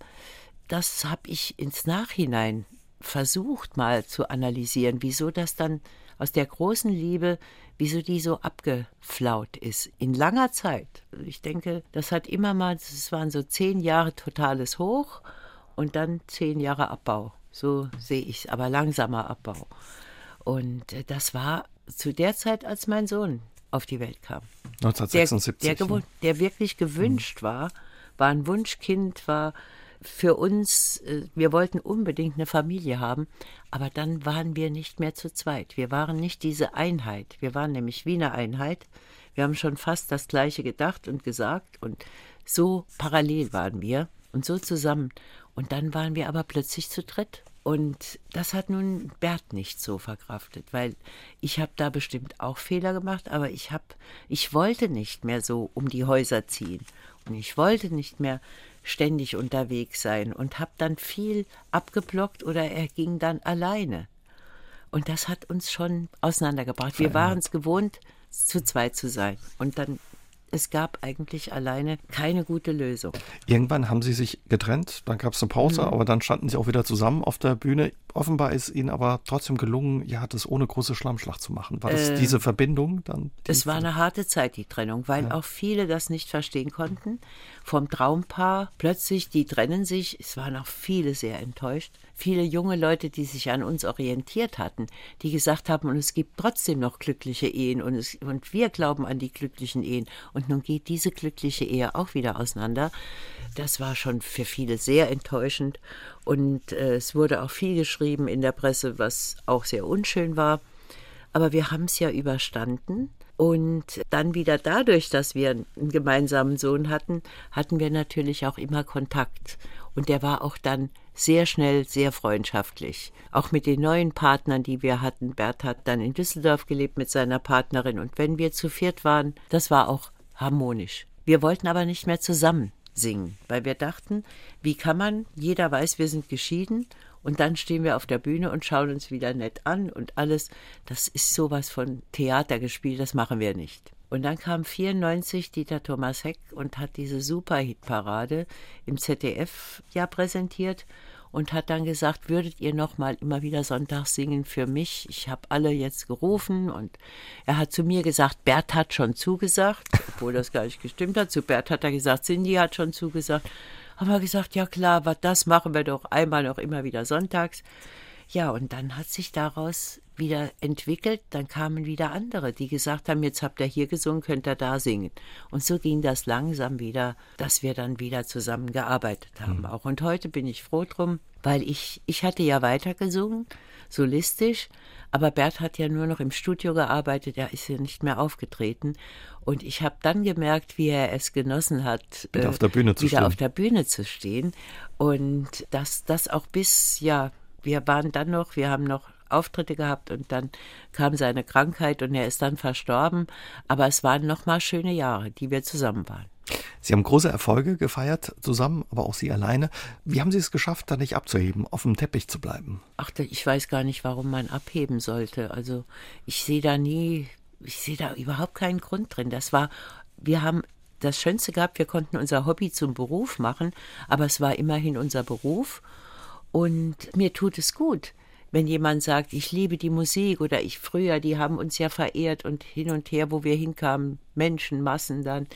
das habe ich ins Nachhinein versucht mal zu analysieren, wieso das dann aus der großen Liebe, wieso die so abgeflaut ist. In langer Zeit. Ich denke, das hat immer mal, es waren so zehn Jahre totales Hoch und dann zehn Jahre Abbau. So sehe ich es, aber langsamer Abbau. Und äh, das war zu der Zeit, als mein Sohn auf die Welt kam. Der, 1976. der, gewun- der wirklich gewünscht war, war ein Wunschkind, war für uns, äh, wir wollten unbedingt eine Familie haben, aber dann waren wir nicht mehr zu zweit. Wir waren nicht diese Einheit. Wir waren nämlich wie eine Einheit. Wir haben schon fast das Gleiche gedacht und gesagt und so parallel waren wir und so zusammen. Und dann waren wir aber plötzlich zu dritt. Und das hat nun Bert nicht so verkraftet, weil ich habe da bestimmt auch Fehler gemacht, aber ich habe, ich wollte nicht mehr so um die Häuser ziehen und ich wollte nicht mehr ständig unterwegs sein und habe dann viel abgeblockt oder er ging dann alleine. Und das hat uns schon auseinandergebracht. Wir waren es gewohnt, zu zweit zu sein. Und dann, es gab eigentlich alleine keine gute Lösung. Irgendwann haben sie sich getrennt, dann gab es eine Pause, Mhm. aber dann standen sie auch wieder zusammen auf der Bühne. Offenbar ist ihnen aber trotzdem gelungen, ja, das ohne große Schlammschlacht zu machen. War das Äh, diese Verbindung dann? die- Es war eine harte Zeit, die Trennung, weil auch viele das nicht verstehen konnten. Vom Traumpaar plötzlich, die trennen sich. Es waren auch viele sehr enttäuscht. Viele junge Leute, die sich an uns orientiert hatten, die gesagt haben, und es gibt trotzdem noch glückliche Ehen und, es, und wir glauben an die glücklichen Ehen. Und nun geht diese glückliche Ehe auch wieder auseinander. Das war schon für viele sehr enttäuschend. Und äh, es wurde auch viel geschrieben in der Presse, was auch sehr unschön war. Aber wir haben es ja überstanden. Und dann wieder dadurch, dass wir einen gemeinsamen Sohn hatten, hatten wir natürlich auch immer Kontakt. Und der war auch dann sehr schnell sehr freundschaftlich. Auch mit den neuen Partnern, die wir hatten. Bert hat dann in Düsseldorf gelebt mit seiner Partnerin. Und wenn wir zu viert waren, das war auch harmonisch. Wir wollten aber nicht mehr zusammen singen, weil wir dachten, wie kann man, jeder weiß, wir sind geschieden und dann stehen wir auf der Bühne und schauen uns wieder nett an und alles. Das ist sowas von Theater gespielt, das machen wir nicht. Und dann kam 94 Dieter Thomas Heck und hat diese Superhitparade im ZDF ja präsentiert und hat dann gesagt, würdet ihr noch mal immer wieder Sonntag singen für mich? Ich habe alle jetzt gerufen und er hat zu mir gesagt, Bert hat schon zugesagt, obwohl das gar nicht gestimmt hat. Zu Bert hat er gesagt, Cindy hat schon zugesagt. Haben wir gesagt, ja klar, was das machen wir doch einmal noch immer wieder sonntags. Ja, und dann hat sich daraus wieder entwickelt, dann kamen wieder andere, die gesagt haben, jetzt habt ihr hier gesungen, könnt ihr da singen. Und so ging das langsam wieder, dass wir dann wieder zusammen gearbeitet haben auch. Und heute bin ich froh drum, weil ich, ich hatte ja weiter gesungen, solistisch, aber Bert hat ja nur noch im Studio gearbeitet, er ist ja nicht mehr aufgetreten. Und ich habe dann gemerkt, wie er es genossen hat, Wieder äh, auf der Bühne zu wieder stehen. auf der Bühne zu stehen. Und dass das auch bis, ja, wir waren dann noch, wir haben noch Auftritte gehabt und dann kam seine Krankheit und er ist dann verstorben. Aber es waren nochmal schöne Jahre, die wir zusammen waren. Sie haben große Erfolge gefeiert zusammen, aber auch Sie alleine. Wie haben Sie es geschafft, da nicht abzuheben, auf dem Teppich zu bleiben? Ach, ich weiß gar nicht, warum man abheben sollte. Also ich sehe da nie, ich sehe da überhaupt keinen Grund drin. Das war, wir haben das Schönste gehabt, wir konnten unser Hobby zum Beruf machen, aber es war immerhin unser Beruf. Und mir tut es gut, wenn jemand sagt, ich liebe die Musik oder ich früher, die haben uns ja verehrt und hin und her, wo wir hinkamen, Menschen, Massen dann.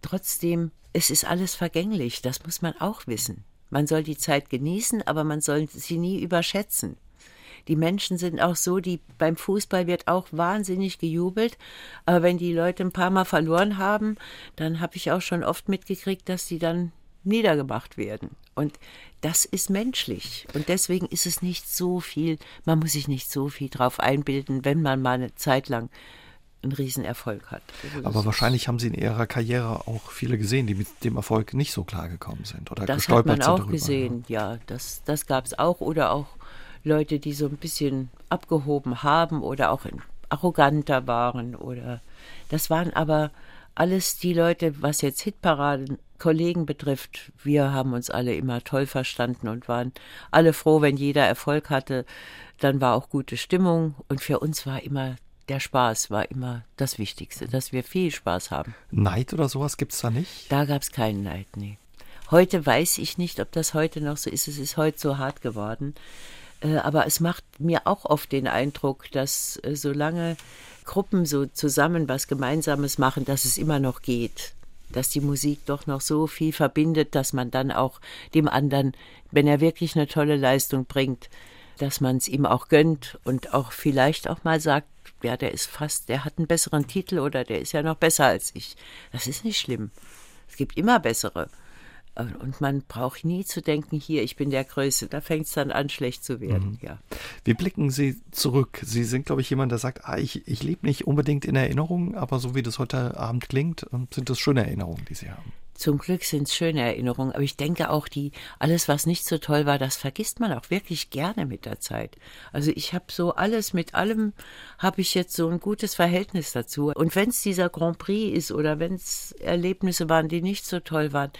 Trotzdem, es ist alles vergänglich, das muss man auch wissen. Man soll die Zeit genießen, aber man soll sie nie überschätzen. Die Menschen sind auch so, die beim Fußball wird auch wahnsinnig gejubelt, aber wenn die Leute ein paar Mal verloren haben, dann habe ich auch schon oft mitgekriegt, dass sie dann niedergemacht werden. Und das ist menschlich. Und deswegen ist es nicht so viel, man muss sich nicht so viel drauf einbilden, wenn man mal eine Zeit lang einen Riesenerfolg hat. Also Aber wahrscheinlich haben Sie in Ihrer Karriere auch viele gesehen, die mit dem Erfolg nicht so klar gekommen sind oder das gestolpert hat man auch darüber. gesehen, ja, das, das gab es auch. Oder auch Leute, die so ein bisschen abgehoben haben oder auch arroganter waren oder das waren aber alles die Leute, was jetzt Hitparaden Kollegen betrifft, wir haben uns alle immer toll verstanden und waren alle froh, wenn jeder Erfolg hatte. Dann war auch gute Stimmung und für uns war immer der Spaß war immer das Wichtigste, dass wir viel Spaß haben. Neid oder sowas gibt es da nicht? Da gab es keinen Neid, nee. Heute weiß ich nicht, ob das heute noch so ist. Es ist heute so hart geworden. Äh, aber es macht mir auch oft den Eindruck, dass äh, solange Gruppen so zusammen was Gemeinsames machen, dass es immer noch geht. Dass die Musik doch noch so viel verbindet, dass man dann auch dem anderen, wenn er wirklich eine tolle Leistung bringt, dass man es ihm auch gönnt und auch vielleicht auch mal sagt, ja, der ist fast, der hat einen besseren Titel oder der ist ja noch besser als ich. Das ist nicht schlimm. Es gibt immer bessere. Und man braucht nie zu denken, hier, ich bin der Größte. Da fängt es dann an, schlecht zu werden. Mhm. Ja. Wie blicken Sie zurück? Sie sind, glaube ich, jemand, der sagt, ah, ich, ich lebe nicht unbedingt in Erinnerungen, aber so wie das heute Abend klingt, sind das schöne Erinnerungen, die Sie haben. Zum Glück sind es schöne Erinnerungen, aber ich denke auch, die alles, was nicht so toll war, das vergisst man auch wirklich gerne mit der Zeit. Also ich habe so alles mit allem, habe ich jetzt so ein gutes Verhältnis dazu. Und wenn es dieser Grand Prix ist oder wenn es Erlebnisse waren, die nicht so toll waren,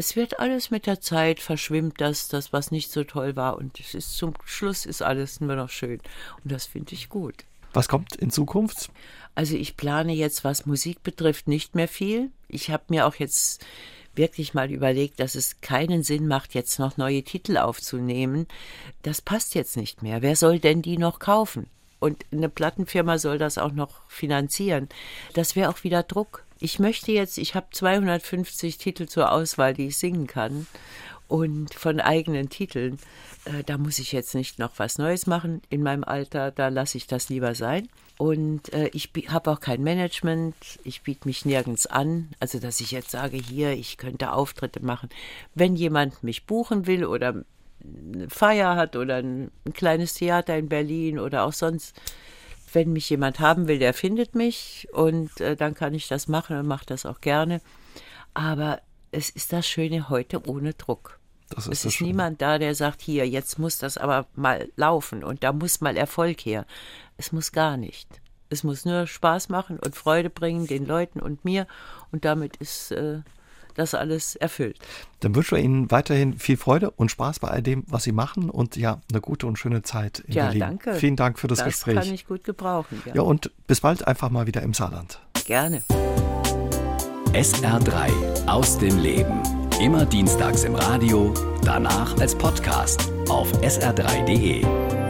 es wird alles mit der Zeit verschwimmt, das, das, was nicht so toll war. Und es ist zum Schluss ist alles nur noch schön. Und das finde ich gut. Was kommt in Zukunft? Also ich plane jetzt, was Musik betrifft, nicht mehr viel. Ich habe mir auch jetzt wirklich mal überlegt, dass es keinen Sinn macht, jetzt noch neue Titel aufzunehmen. Das passt jetzt nicht mehr. Wer soll denn die noch kaufen? Und eine Plattenfirma soll das auch noch finanzieren. Das wäre auch wieder Druck ich möchte jetzt, ich habe 250 Titel zur Auswahl, die ich singen kann. Und von eigenen Titeln, äh, da muss ich jetzt nicht noch was Neues machen in meinem Alter, da lasse ich das lieber sein. Und äh, ich habe auch kein Management, ich biete mich nirgends an, also dass ich jetzt sage, hier, ich könnte Auftritte machen. Wenn jemand mich buchen will oder eine Feier hat oder ein, ein kleines Theater in Berlin oder auch sonst, wenn mich jemand haben will, der findet mich und äh, dann kann ich das machen und mache das auch gerne. Aber es ist das Schöne heute ohne Druck. Das ist es ist niemand da, der sagt, hier, jetzt muss das aber mal laufen und da muss mal Erfolg her. Es muss gar nicht. Es muss nur Spaß machen und Freude bringen den Leuten und mir und damit ist äh, das alles erfüllt. Dann wünschen wir Ihnen weiterhin viel Freude und Spaß bei all dem, was Sie machen und ja, eine gute und schöne Zeit in ja, Berlin. Danke. Vielen Dank für das, das Gespräch. Das kann ich gut gebrauchen. Ja. ja, und bis bald einfach mal wieder im Saarland. Gerne. SR3 aus dem Leben. Immer dienstags im Radio, danach als Podcast auf sr3.de.